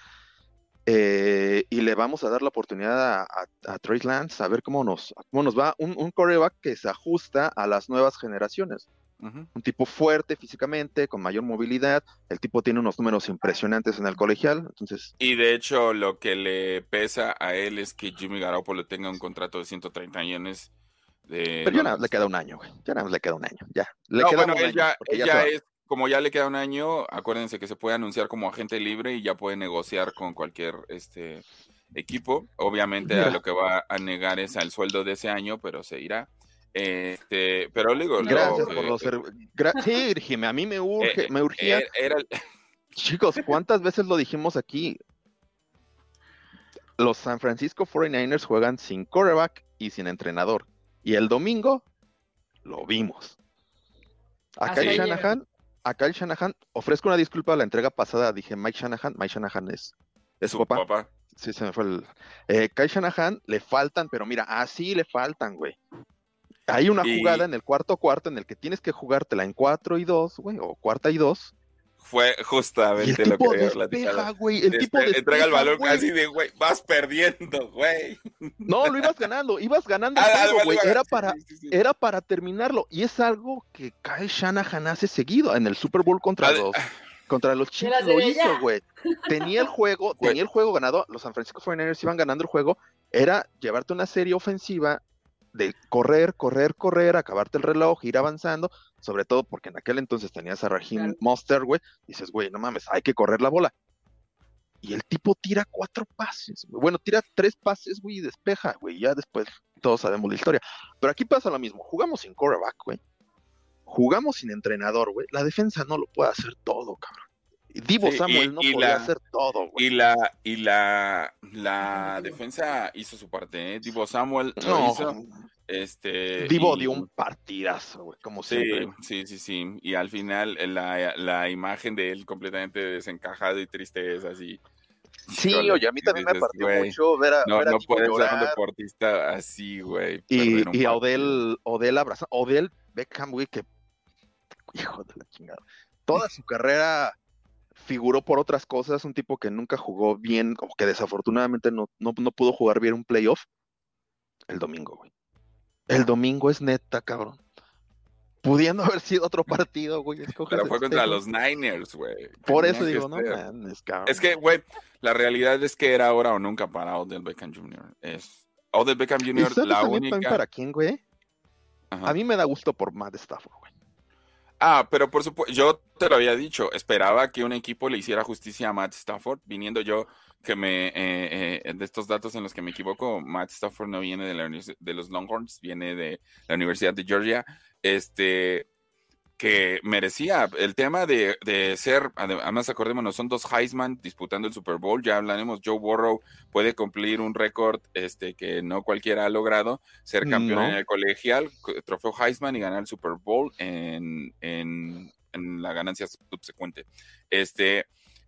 S2: Eh, y le vamos a dar la oportunidad a, a, Lance a ver cómo nos, cómo nos va. Un, un coreback que se ajusta a las nuevas generaciones. Un tipo fuerte físicamente, con mayor movilidad. El tipo tiene unos números impresionantes en el colegial. Entonces...
S1: Y de hecho, lo que le pesa a él es que Jimmy Garoppolo tenga un contrato de 130 millones. De
S2: Pero ya nada le queda un año, güey. Ya nada le queda un año. Ya. Le
S1: no, bueno, ella, es, como ya le queda un año, acuérdense que se puede anunciar como agente libre y ya puede negociar con cualquier este equipo. Obviamente a lo que va a negar es al sueldo de ese año, pero se irá. Este, pero le digo,
S2: gracias por los sí, a mí me urge, eh, me urgía. Chicos, ¿cuántas veces lo dijimos aquí? Los San Francisco 49ers juegan sin quarterback y sin entrenador. Y el domingo lo vimos. Acá el Shanahan, acá el Shanahan, ofrezco una disculpa a la entrega pasada, dije Mike Shanahan, Mike Shanahan es, es su papá. Sí, se me fue el. Eh, Kyle Shanahan le faltan, pero mira, así le faltan, güey. Hay una jugada en el cuarto cuarto en el que tienes que jugártela en cuatro y dos, güey, o cuarta y dos.
S1: Fue justamente lo que había platicado.
S2: Güey, el tipo
S1: despeja, entrega el balón casi de, güey, vas perdiendo, güey.
S2: No, lo ibas ganando, ibas ganando el ah, güey. Era para, era para terminarlo. Y es algo que Kyle Shanahan hace seguido en el Super Bowl contra los contra los Chiefs lo hizo, güey. Tenía el juego, tenía el juego ganado, los San Francisco 49ers iban ganando el juego, era llevarte una serie ofensiva de correr, correr, correr, acabarte el reloj, ir avanzando, sobre todo porque en aquel entonces tenías a Raheem Monster, güey, dices, güey, no mames, hay que correr la bola. Y el tipo tira cuatro pases, Bueno, tira tres pases, güey, y despeja, güey. Ya después todos sabemos la historia. Pero aquí pasa lo mismo. Jugamos sin quarterback, güey. Jugamos sin entrenador, güey. La defensa no lo puede hacer todo, cabrón. Divo Samuel no puede hacer todo, güey.
S1: Y la, y la, la defensa hizo su parte, ¿eh? Divo Samuel lo hizo. Este,
S2: Divo dio un partidazo, güey, como
S1: sí,
S2: siempre.
S1: Sí, sí, sí. Y al final la, la, imagen de él completamente desencajado y triste es así.
S2: Sí, oye, a mí también me partió mucho ver a.
S1: No,
S2: ver a
S1: no puedes ser un deportista así, güey.
S2: Y, y a Odell, Odell abrazando. Odell Beckham, güey, que. Hijo de la chingada. Toda su carrera figuró por otras cosas, un tipo que nunca jugó bien, como que desafortunadamente no, no, pudo jugar bien un playoff el domingo, güey. El domingo es neta, cabrón. Pudiendo haber sido otro partido, güey.
S1: Pero fue contra los Niners, güey.
S2: Por eso digo, no cabrón.
S1: Es que, güey, la realidad es que era ahora o nunca para Odell Beckham Jr. Es Odell Beckham Jr. la única.
S2: ¿Para quién, güey? A mí me da gusto por Matt Stafford, güey.
S1: Ah, pero por supuesto, yo te lo había dicho, esperaba que un equipo le hiciera justicia a Matt Stafford, viniendo yo que me, eh, eh, de estos datos en los que me equivoco, Matt Stafford no viene de, la, de los Longhorns, viene de la Universidad de Georgia, este, que merecía el tema de, de, ser, además acordémonos, son dos Heisman disputando el Super Bowl, ya hablaremos, Joe Burrow puede cumplir un récord este, que no cualquiera ha logrado, ser campeón en el colegial, trofeo Heisman y ganar el Super Bowl en, en, en la ganancia subsecuente. Este,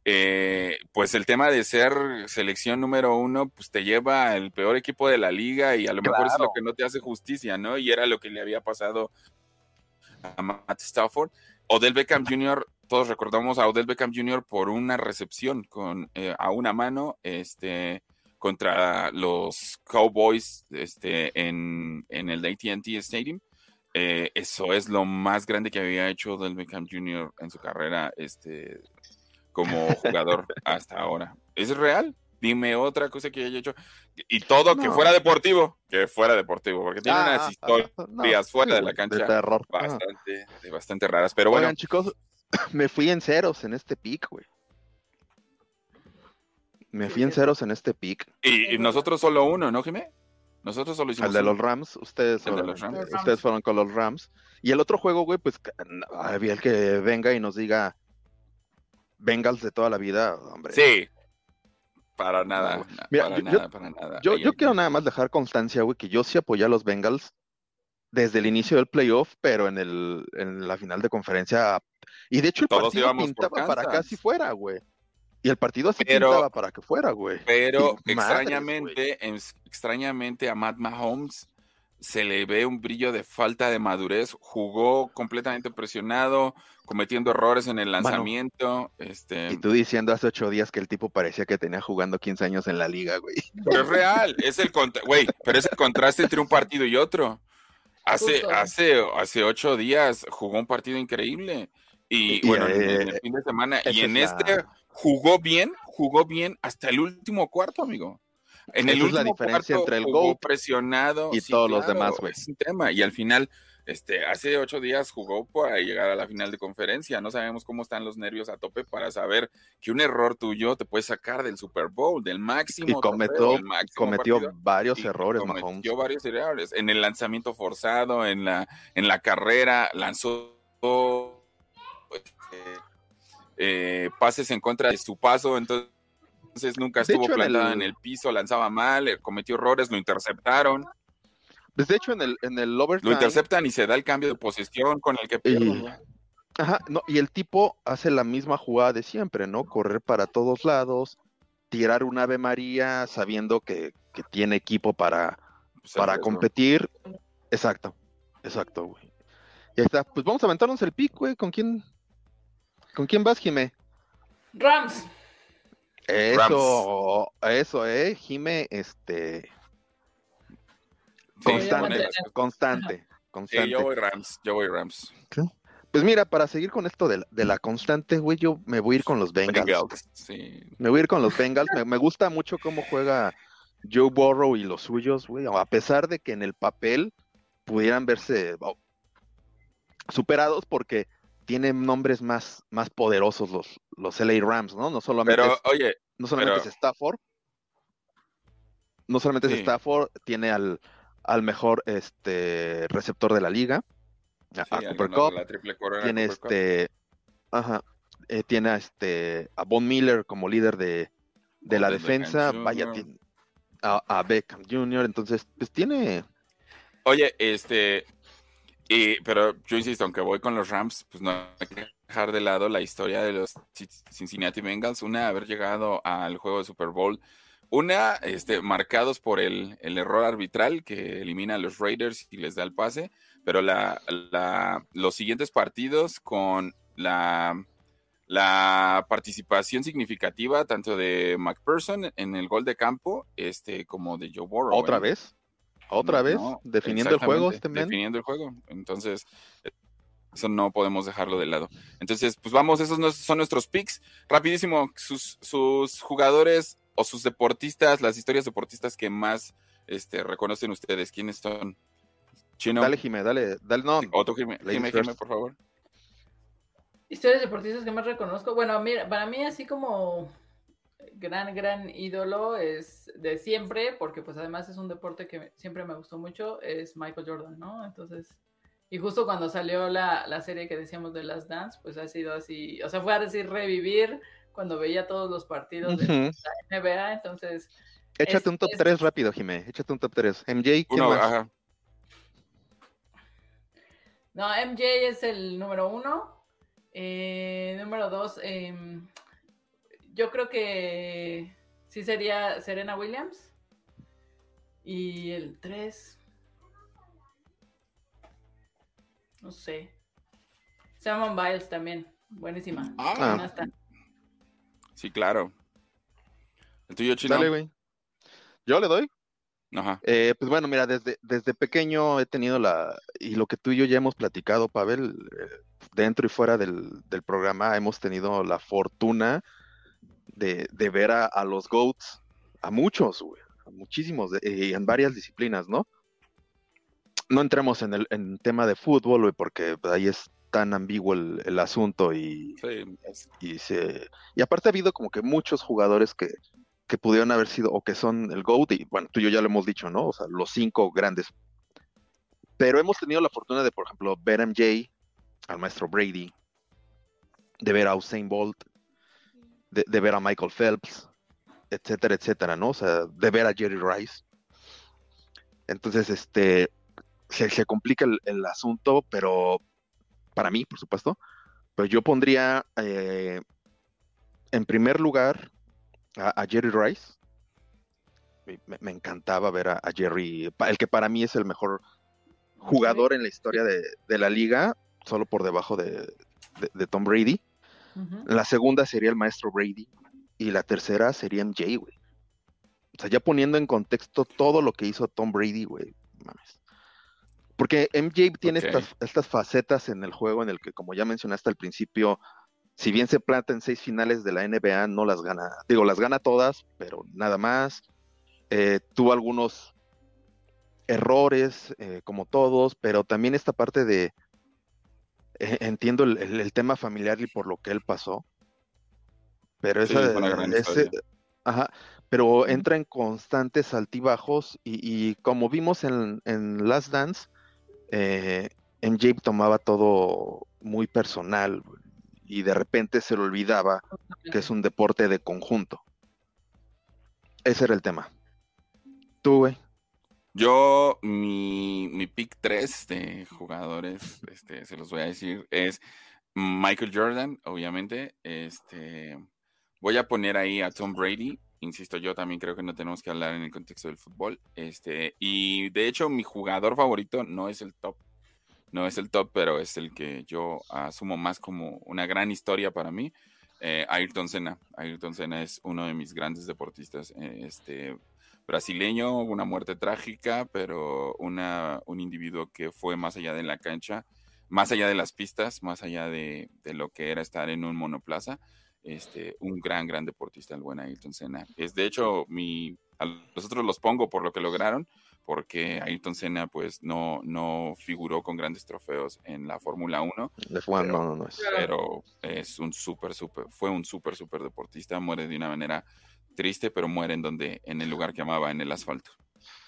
S1: eh, pues el tema de ser selección número uno, pues te lleva al peor equipo de la liga y a lo mejor es lo que no te hace justicia, ¿no? Y era lo que le había pasado a Matt Stafford. Odell Beckham Jr., todos recordamos a Odell Beckham Jr. por una recepción con, eh, a una mano este, contra los Cowboys este, en, en el ATT Stadium. Eh, eso es lo más grande que había hecho Odell Beckham Jr. en su carrera este, como jugador hasta ahora. ¿Es real? Dime otra cosa que haya hecho. Y todo que fuera deportivo, que fuera deportivo, porque tiene unas ah, historias fuera de la cancha Bastante, bastante raras. Pero bueno.
S2: chicos, me fui en ceros en este pick, güey. Me fui en ceros en este pick.
S1: Y, nosotros solo uno, ¿no, Jimé? Nosotros solo hicimos.
S2: El de los Rams, ustedes, ustedes fueron con los Rams. Y el otro juego, güey, pues había el que venga y nos diga Bengals de toda la vida, hombre.
S1: Sí, para nada, para nada, para nada.
S2: Yo, quiero nada más dejar constancia, güey, que yo sí apoyé a los Bengals desde el inicio del playoff, pero en, el, en la final de conferencia. Y de hecho el partido pintaba para casi fuera, güey. Y el partido así pintaba para que fuera, güey.
S1: Pero extrañamente, extrañamente a Matt Mahomes se le ve un brillo de falta de madurez. Jugó completamente presionado, cometiendo errores en el lanzamiento. este...
S2: Y tú diciendo hace ocho días que el tipo parecía que tenía jugando 15 años en la liga, güey.
S1: Pero es real, es el güey, pero es el contraste entre un partido y otro. Hace, hace, hace ocho días jugó un partido increíble. Y, bueno, en el eh, fin de semana. Y en este jugó bien, jugó bien hasta el último cuarto, amigo. En el último
S2: la diferencia entre el gol
S1: presionado
S2: y todos los demás, güey.
S1: Es un tema. Y al final, este, hace ocho días jugó para llegar a la final de conferencia. No sabemos cómo están los nervios a tope para saber que un error tuyo te puede sacar del Super Bowl, del máximo.
S2: Y cometió, cometió varios errores,
S1: Cometió varios errores. En el lanzamiento forzado, en la, en la carrera, lanzó este, eh, pases en contra de su paso. Entonces entonces nunca estuvo plantada en el... piso, lanzaba mal, eh, cometió errores, lo interceptaron.
S2: Pues de hecho, en el, en el
S1: Lo interceptan y se da el cambio de posesión con el que pierde.
S2: Ajá, no, y el tipo hace la misma jugada de siempre, ¿no? Correr para todos lados, tirar un Ave María sabiendo que, tiene equipo para, pues, para competir. Exacto, exacto, güey. Y ahí está. Pues vamos a aventarnos el pick, güey. ¿Con quién? ¿Con quién vas, Jimé?
S3: Rams.
S2: Eso, eso, eh, Jime, este. Constante, constante, constante.
S1: yo voy Rams, yo voy Rams.
S2: Pues mira, para seguir con esto de la, constante, güey, yo me voy a ir con los Bengals. Me voy a ir con los Bengals. me, gusta mucho cómo juega Joe Burrow y los suyos, güey. A pesar de que en el papel pudieran verse oh, superados porque tienen nombres más, más poderosos los, los LA Rams, ¿no? No solamente,
S1: pero, es, oye,
S2: no solamente es Stafford, no solamente es Stafford, tiene al, al mejor este receptor de la liga, a, Cooper Cup, tiene este, ajá, eh, tiene a este a Von Miller como líder de, de la defensa, vaya, a, a Beckham Jr., entonces, pues tiene...
S1: Oye, este, y, pero yo insisto, aunque voy con los Rams, pues no hay que dejar de lado la historia de los Cincinnati Bengals. Una, haber llegado al juego de Super Bowl. Una, este, marcados por el, error arbitral que elimina a los Raiders y les da el pase. Pero la, los siguientes partidos con la, la participación significativa tanto de McPherson en el gol de campo este, como de Joe Burrow.
S2: ¿Otra ¿eh? vez? ¿Otra vez? ¿Definiendo el juego este
S1: Definiendo el juego. Entonces, eso no podemos dejarlo de lado. Entonces, pues vamos, esos son nuestros picks. Rapidísimo, sus, sus jugadores o sus deportistas, las historias deportistas que más este, reconocen ustedes. ¿Quiénes son?
S2: Chino. Dale, Jimé, dale, dale, no.
S1: Otro Jimé, Jimé, por favor.
S3: Historias deportistas que más reconozco. Bueno, mira, para mí así como gran, gran ídolo es de siempre, porque pues además es un deporte que siempre me gustó mucho, es Michael Jordan, ¿no? Entonces, Y justo cuando salió la, la serie que decíamos de Last Dance, pues ha sido así, o sea, fue a decir revivir cuando veía todos los partidos de la NBA, entonces...
S2: Échate un top 3 rápido, Jimé, échate un top 3. MJ, ¿quién más?
S3: No, MJ es el número uno. Eh, número dos, em, yo creo que sí sería Serena Williams. Y el tres, no sé. Simon Biles también, buenísima. Ah.
S1: Sí, claro. ¿El tuyo, Chino?
S2: Dale, güey. ¿Yo le doy? Ajá. Eh, pues bueno, mira, desde, desde pequeño he tenido la, y lo que tú y yo ya hemos platicado, Pavel, eh, dentro y fuera del, programa, hemos tenido la fortuna de, ver a, los GOATs, a muchos, güey, a muchísimos, y en varias disciplinas, ¿no? No entremos en el en tema de fútbol, güey, porque ahí es tan ambiguo el, asunto y, y, se, y aparte ha habido como que muchos jugadores que, que pudieron haber sido o que son el GOAT, y bueno, tú y yo ya lo hemos dicho, ¿no? O sea, los cinco grandes. Pero hemos tenido la fortuna de, por ejemplo, ver a MJ, al maestro Brady, de ver a Usain Bolt, de, ver a Michael Phelps, etcétera, etcétera, ¿no? O sea, de ver a Jerry Rice. Entonces, este, se, complica el, asunto, pero para mí, por supuesto, pues yo pondría eh, en primer lugar a, Jerry Rice. Me, encantaba ver a, Jerry, el que para mí es el mejor jugador en la historia de, la liga, solo por debajo de, Tom Brady. La segunda sería el maestro Brady. Y la tercera sería MJ, güey. O sea, ya poniendo en contexto todo lo que hizo Tom Brady, güey. Mames. Porque MJ tiene estas, estas facetas en el juego en el que, como ya mencionaste al principio, si bien se planta en seis finales de la NBA, no las gana. Digo, las gana todas, pero nada más. Eh, tuvo algunos errores, eh, como todos, pero también esta parte de, eh, entiendo el, tema familiar y por lo que él pasó, pero esa, ese, ajá, pero entra en constantes altibajos y, como vimos en, en Last Dance, MJ tomaba todo muy personal, y de repente se le olvidaba que es un deporte de conjunto. Ese era el tema. Tú, güey.
S1: Yo, mi, mi pick 3 de jugadores, este, se los voy a decir, es Michael Jordan, obviamente. Este, voy a poner ahí a Tom Brady. Insisto, yo también creo que no tenemos que hablar en el contexto del fútbol. Este, y de hecho, mi jugador favorito no es el top no es el top, pero es el que yo asumo más como una gran historia para mí. Eh, Ayrton Senna. Ayrton Senna es uno de mis grandes deportistas. Eh, este, brasileño, una muerte trágica, pero una, un individuo que fue más allá de la cancha, más allá de las pistas, más allá de, lo que era estar en un monoplaza. Este, un gran, gran deportista, el buen Ayrton Senna. Es de hecho, mi, a los otros los pongo por lo que lograron, porque Ayrton Senna pues no, no figuró con grandes trofeos en la Fórmula 1. pero, es. un súper, súper, fue un súper, súper deportista, muere de una manera triste, pero muere en donde, en el lugar que amaba, en el asfalto.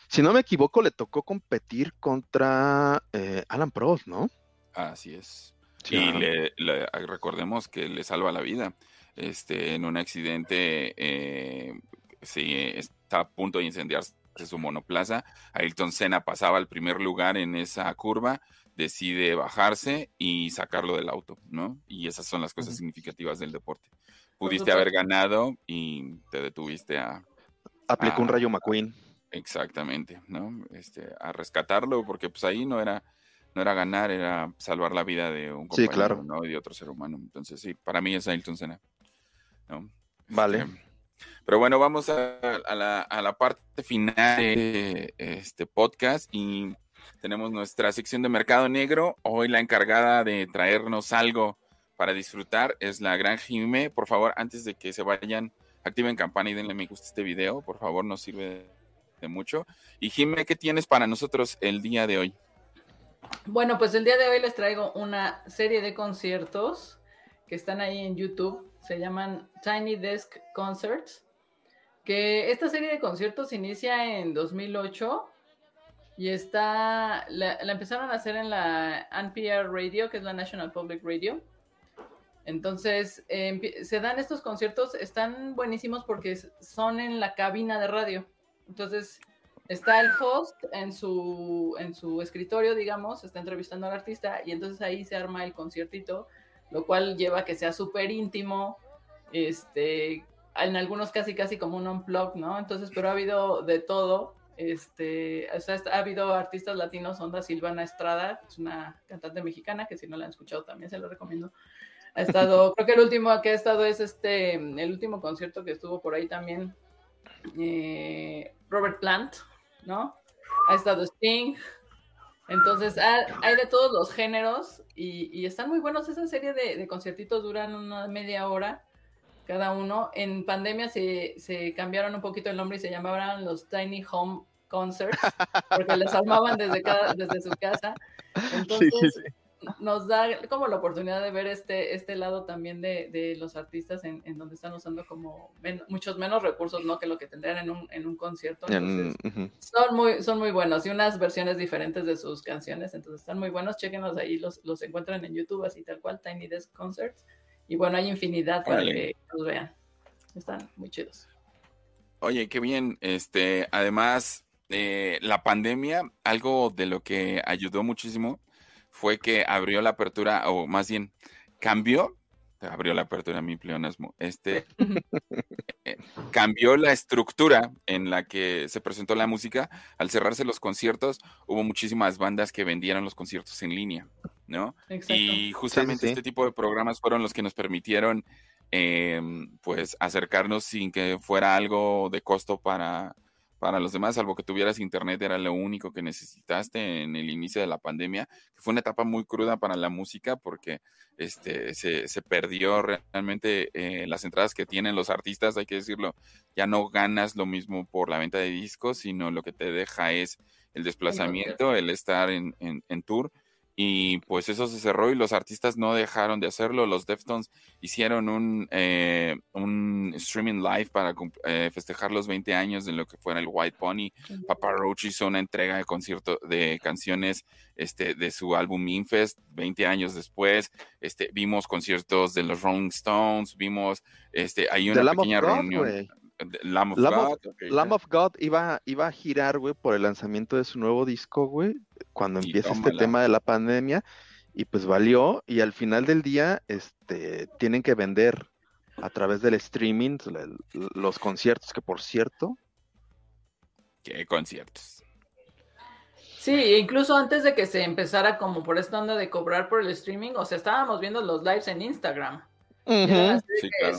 S2: Si no me equivoco, le tocó competir contra eh, Alan Prost, ¿no?
S1: Así es. y le, recordemos que le salva la vida. Este, en un accidente, eh, sí, está a punto de incendiarse su monoplaza. Ayrton Senna pasaba al primer lugar en esa curva, decide bajarse y sacarlo del auto, ¿no? Y esas son las cosas significativas del deporte. Pudiste haber ganado y te detuviste a...
S2: Aplicó un rayo McQueen.
S1: Exactamente, ¿no? Este, a rescatarlo, porque pues ahí no era, no era ganar, era salvar la vida de un compañero, claro. ¿no? Y de otro ser humano. Entonces, sí, para mí es Ayrton Senna. ¿no?
S2: Vale.
S1: Este, pero bueno, vamos a, la, parte final de este podcast y tenemos nuestra sección de Mercado Negro. Hoy la encargada de traernos algo para disfrutar es la gran Jime. Por favor, antes de que se vayan, activen campana y denle me gusta este video. Por favor, nos sirve de mucho. Y Jime, ¿qué tienes para nosotros el día de hoy?
S3: Bueno, pues el día de hoy les traigo una serie de conciertos que están ahí en YouTube se llaman Tiny Desk Concerts, que esta serie de conciertos inicia en 2008 Y está, la, empezaron a hacer en la NPR Radio, que es la National Public Radio. Entonces, se dan estos conciertos, están buenísimos porque son en la cabina de radio. Entonces, está el host en su, en su escritorio, digamos, está entrevistando al artista y entonces ahí se arma el conciertito, lo cual lleva a que sea súper íntimo, este, en algunos casi casi como un unplug, ¿no? Entonces, pero ha habido de todo, este, ha habido artistas latinos, Onda Silvana Estrada, es una cantante mexicana que si no la han escuchado también se lo recomiendo. Ha estado, creo que el último que ha estado es este, el último concierto que estuvo por ahí también, eh, Robert Plant, ¿no? Ha estado Sting. Entonces, hay de todos los géneros y, están muy buenos. Esa serie de, conciertitos duran una media hora cada uno. En pandemia se, cambiaron un poquito el nombre y se llamaban los Tiny Home Concerts, porque les armaban desde, desde su casa. Entonces, nos da como la oportunidad de ver este, este lado también de, los artistas en, donde están usando como muchos menos recursos ¿no? que lo que tendrían en un, en un concierto. son, muy, son muy buenos y unas versiones diferentes de sus canciones, entonces están muy buenos, chequenlos ahí, los, los encuentran en YouTube así tal cual, Tiny Desk Concerts. Y bueno, hay infinidad para que los vean. Están muy chidos.
S1: Oye, qué bien. Este, además, eh, la pandemia, algo de lo que ayudó muchísimo fue que abrió la apertura, o más bien cambió, abrió la apertura mi pleonasmo, este, eh, cambió la estructura en la que se presentó la música. Al cerrarse los conciertos, hubo muchísimas bandas que vendieron los conciertos en línea, ¿no? Y justamente este tipo de programas fueron los que nos permitieron, em, pues, acercarnos sin que fuera algo de costo para para los demás, salvo que tuvieras internet, era lo único que necesitaste en el inicio de la pandemia, que fue una etapa muy cruda para la música porque este, se, perdió realmente eh, las entradas que tienen los artistas, hay que decirlo, ya no ganas lo mismo por la venta de discos, sino lo que te deja es el desplazamiento, el estar en, en tour y pues eso se cerró y los artistas no dejaron de hacerlo. Los Deftones hicieron un, eh, un streaming live para eh, festejar los 20 años de lo que fuera el White Pony. Papa Roach hizo una entrega de concierto de canciones este, de su álbum Infest 20 años después. Este, vimos conciertos de los Rolling Stones, vimos, este, hay una pequeña reunión.
S2: Lamb of God. Lamb of God iba, iba a girar, güey, por el lanzamiento de su nuevo disco, güey, cuando empieza este tema de la pandemia, y pues valió, y al final del día, este, tienen que vender a través del streaming los conciertos, que por cierto.
S1: ¿Qué conciertos?
S3: Sí, incluso antes de que se empezara como por esta onda de cobrar por el streaming, o sea, estábamos viendo los lives en Instagram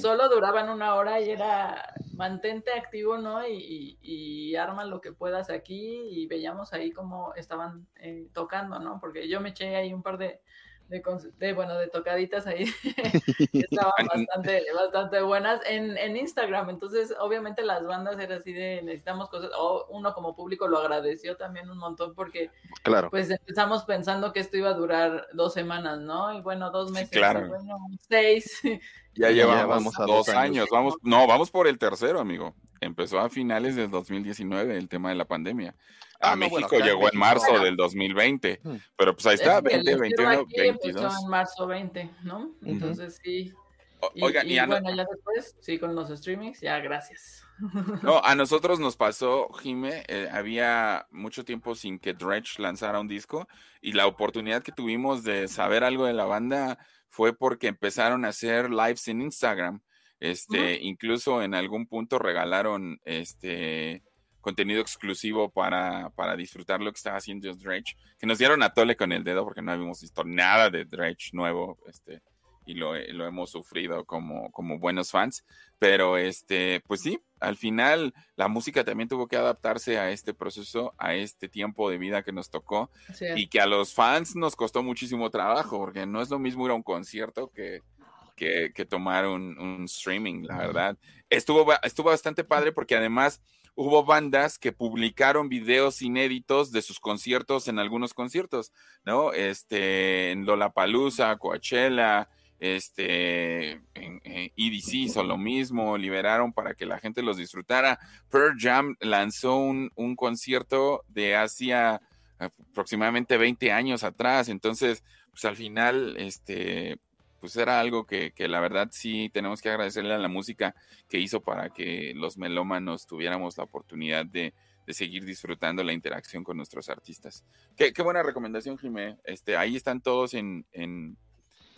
S3: solo duraban una hora y era mantente activo, ¿no? Y, arma lo que puedas aquí y veíamos ahí cómo estaban eh, tocando, ¿no? Porque yo me eché ahí un par de, de, bueno, de tocaditas ahí estaban bastante, bastante buenas en, en, Instagram. Entonces, obviamente las bandas eran así de necesitamos cosas, o uno como público lo agradeció también un montón porque
S2: claro.
S3: pues empezamos pensando que esto iba a durar dos semanas, ¿no? Y bueno, dos meses, bueno, seis.
S1: Ya llevamos dos años. Vamos, no, vamos por el tercero, amigo. Empezó a finales del 2019 el tema de la pandemia. A ah, México llegó en marzo del 2020, hmm. pero pues ahí está, 20, 21, 22.
S3: en marzo 20, ¿no? Entonces sí. Y, Oigan, y, bueno, ya después, sí, con los streamings, ya gracias.
S1: No, a nosotros nos pasó, Jime, eh, había mucho tiempo sin que Dredge lanzara un disco y la oportunidad que tuvimos de saber algo de la banda fue porque empezaron a hacer lives en Instagram. Este, incluso en algún punto regalaron este contenido exclusivo para, para disfrutar lo que estaba haciendo Dredge, que nos dieron a tole con el dedo porque no habíamos visto nada de Dredge nuevo, este, y lo, lo, hemos sufrido como, como buenos fans. Pero este, pues sí, al final la música también tuvo que adaptarse a este proceso, a este tiempo de vida que nos tocó, y que a los fans nos costó muchísimo trabajo, porque no es lo mismo ir a un concierto que, que, que tomar un, un, streaming, la verdad. Estuvo, estuvo bastante padre porque además hubo bandas que publicaron videos inéditos de sus conciertos en algunos conciertos, ¿no? Este, en Lollapalooza, Coachella, este, en, EDC hizo lo mismo, liberaron para que la gente los disfrutara. Pearl Jam lanzó un, un concierto de Asia aproximadamente 20 años atrás. Entonces, pues al final, este, pues era algo que, que, la verdad sí tenemos que agradecerle a la música que hizo para que los melómanos tuviéramos la oportunidad de, de seguir disfrutando la interacción con nuestros artistas. Qué, qué buena recomendación, Jimé. Este, ahí están todos en, en,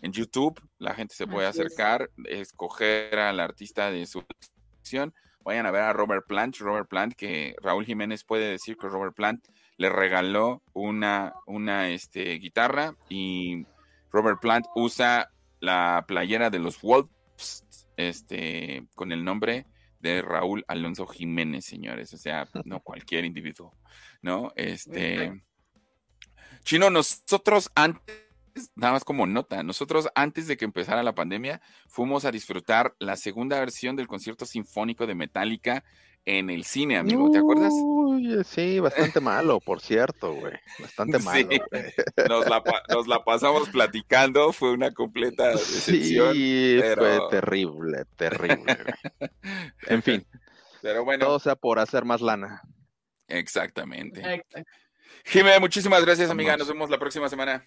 S1: en YouTube, la gente se puede acercar, escoger al artista de su selección. Vayan a ver a Robert Plant, Robert Plant, que Raúl Jiménez puede decir que Robert Plant le regaló una, una este, guitarra y Robert Plant usa la playera de los Wolves este, con el nombre de Raúl Alonso Jiménez, señores. O sea, no cualquier individuo, ¿no? Este. Chino, nosotros antes, nada más como nota, nosotros antes de que empezara la pandemia, fuimos a disfrutar la segunda versión del concierto sinfónico de Metallica en el cine, amigo, ¿te acuerdas?
S2: Uy, sí, bastante malo, por cierto, güey. Bastante malo.
S1: Sí, nos, la, nos, la, pasamos platicando, fue una completa decepción.
S2: Sí, pero... fue terrible, terrible. en fin.
S1: Pero bueno.
S2: Todo sea por hacer más lana.
S1: Exactamente. Exacto. Jimé, muchísimas gracias, amiga. Nos vemos la próxima semana.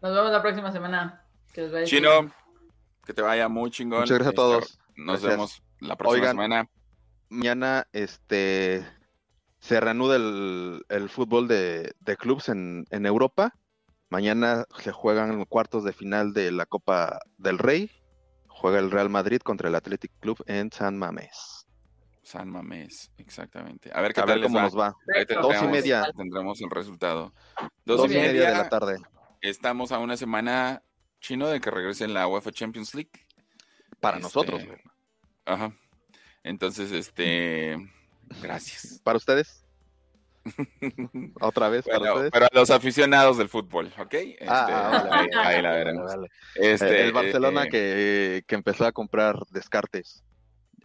S3: Nos vemos la próxima semana.
S1: Que os vaya Chino, bien. que te vaya muy chingón.
S2: Muchas gracias a todos.
S1: Nos
S2: gracias.
S1: vemos la próxima
S2: Oigan,
S1: semana.
S2: Mañana este se reanuda el, el fútbol de, de clubs en, en, Europa. Mañana se juegan cuartos de final de la Copa del Rey. Juega el Real Madrid contra el Athletic Club en San Mamés.
S1: San Mamés, exactamente. A ver qué
S2: a
S1: tal
S2: ver cómo
S1: va.
S2: nos va.
S1: Tendremos,
S2: Dos y media.
S1: Tendremos el resultado.
S2: Dos, Dos y media, media de la tarde.
S1: Estamos a una semana chino de que regrese en la UEFA Champions League.
S2: Para
S1: Este,
S2: nosotros. güey.
S1: Ajá. Entonces, este, gracias.
S2: Para ustedes. Otra vez para
S1: Bueno,
S2: ustedes.
S1: los aficionados del fútbol, ¿ok? Este,
S2: Ah, vale,
S1: ahí,
S2: vale,
S1: ahí la
S2: vale,
S1: veremos.
S2: vale.
S1: Este,
S2: el Barcelona
S1: eh,
S2: que, que empezó a comprar descartes.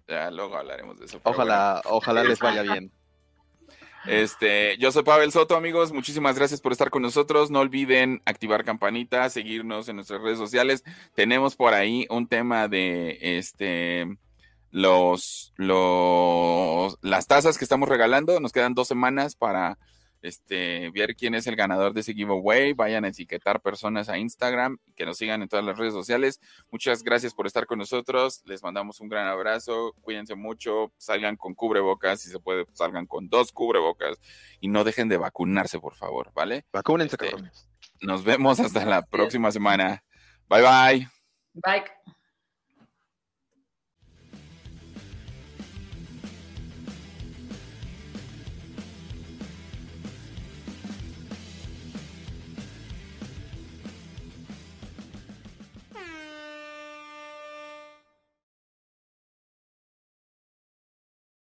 S1: ya luego hablaremos de eso.
S2: Ojalá, ojalá les vaya bien.
S1: Este, yo soy Pavel Soto, amigos. Muchísimas gracias por estar con nosotros. No olviden activar campanita, seguirnos en nuestras redes sociales. Tenemos por ahí un tema de este los, los las tazas que estamos regalando. Nos quedan dos semanas para este ver quién es el ganador de ese giveaway. Vayan a etiquetar personas a Instagram y que nos sigan en todas las redes sociales. Muchas gracias por estar con nosotros. Les mandamos un gran abrazo. Cuídense mucho. Salgan con cubrebocas. Si se puede, salgan con dos cubrebocas. Y no dejen de vacunarse, por favor, ¿vale?
S2: Vacúnense,
S1: Este,
S2: cabrones.
S1: Nos vemos hasta la próxima semana. Bye bye.
S3: Bye.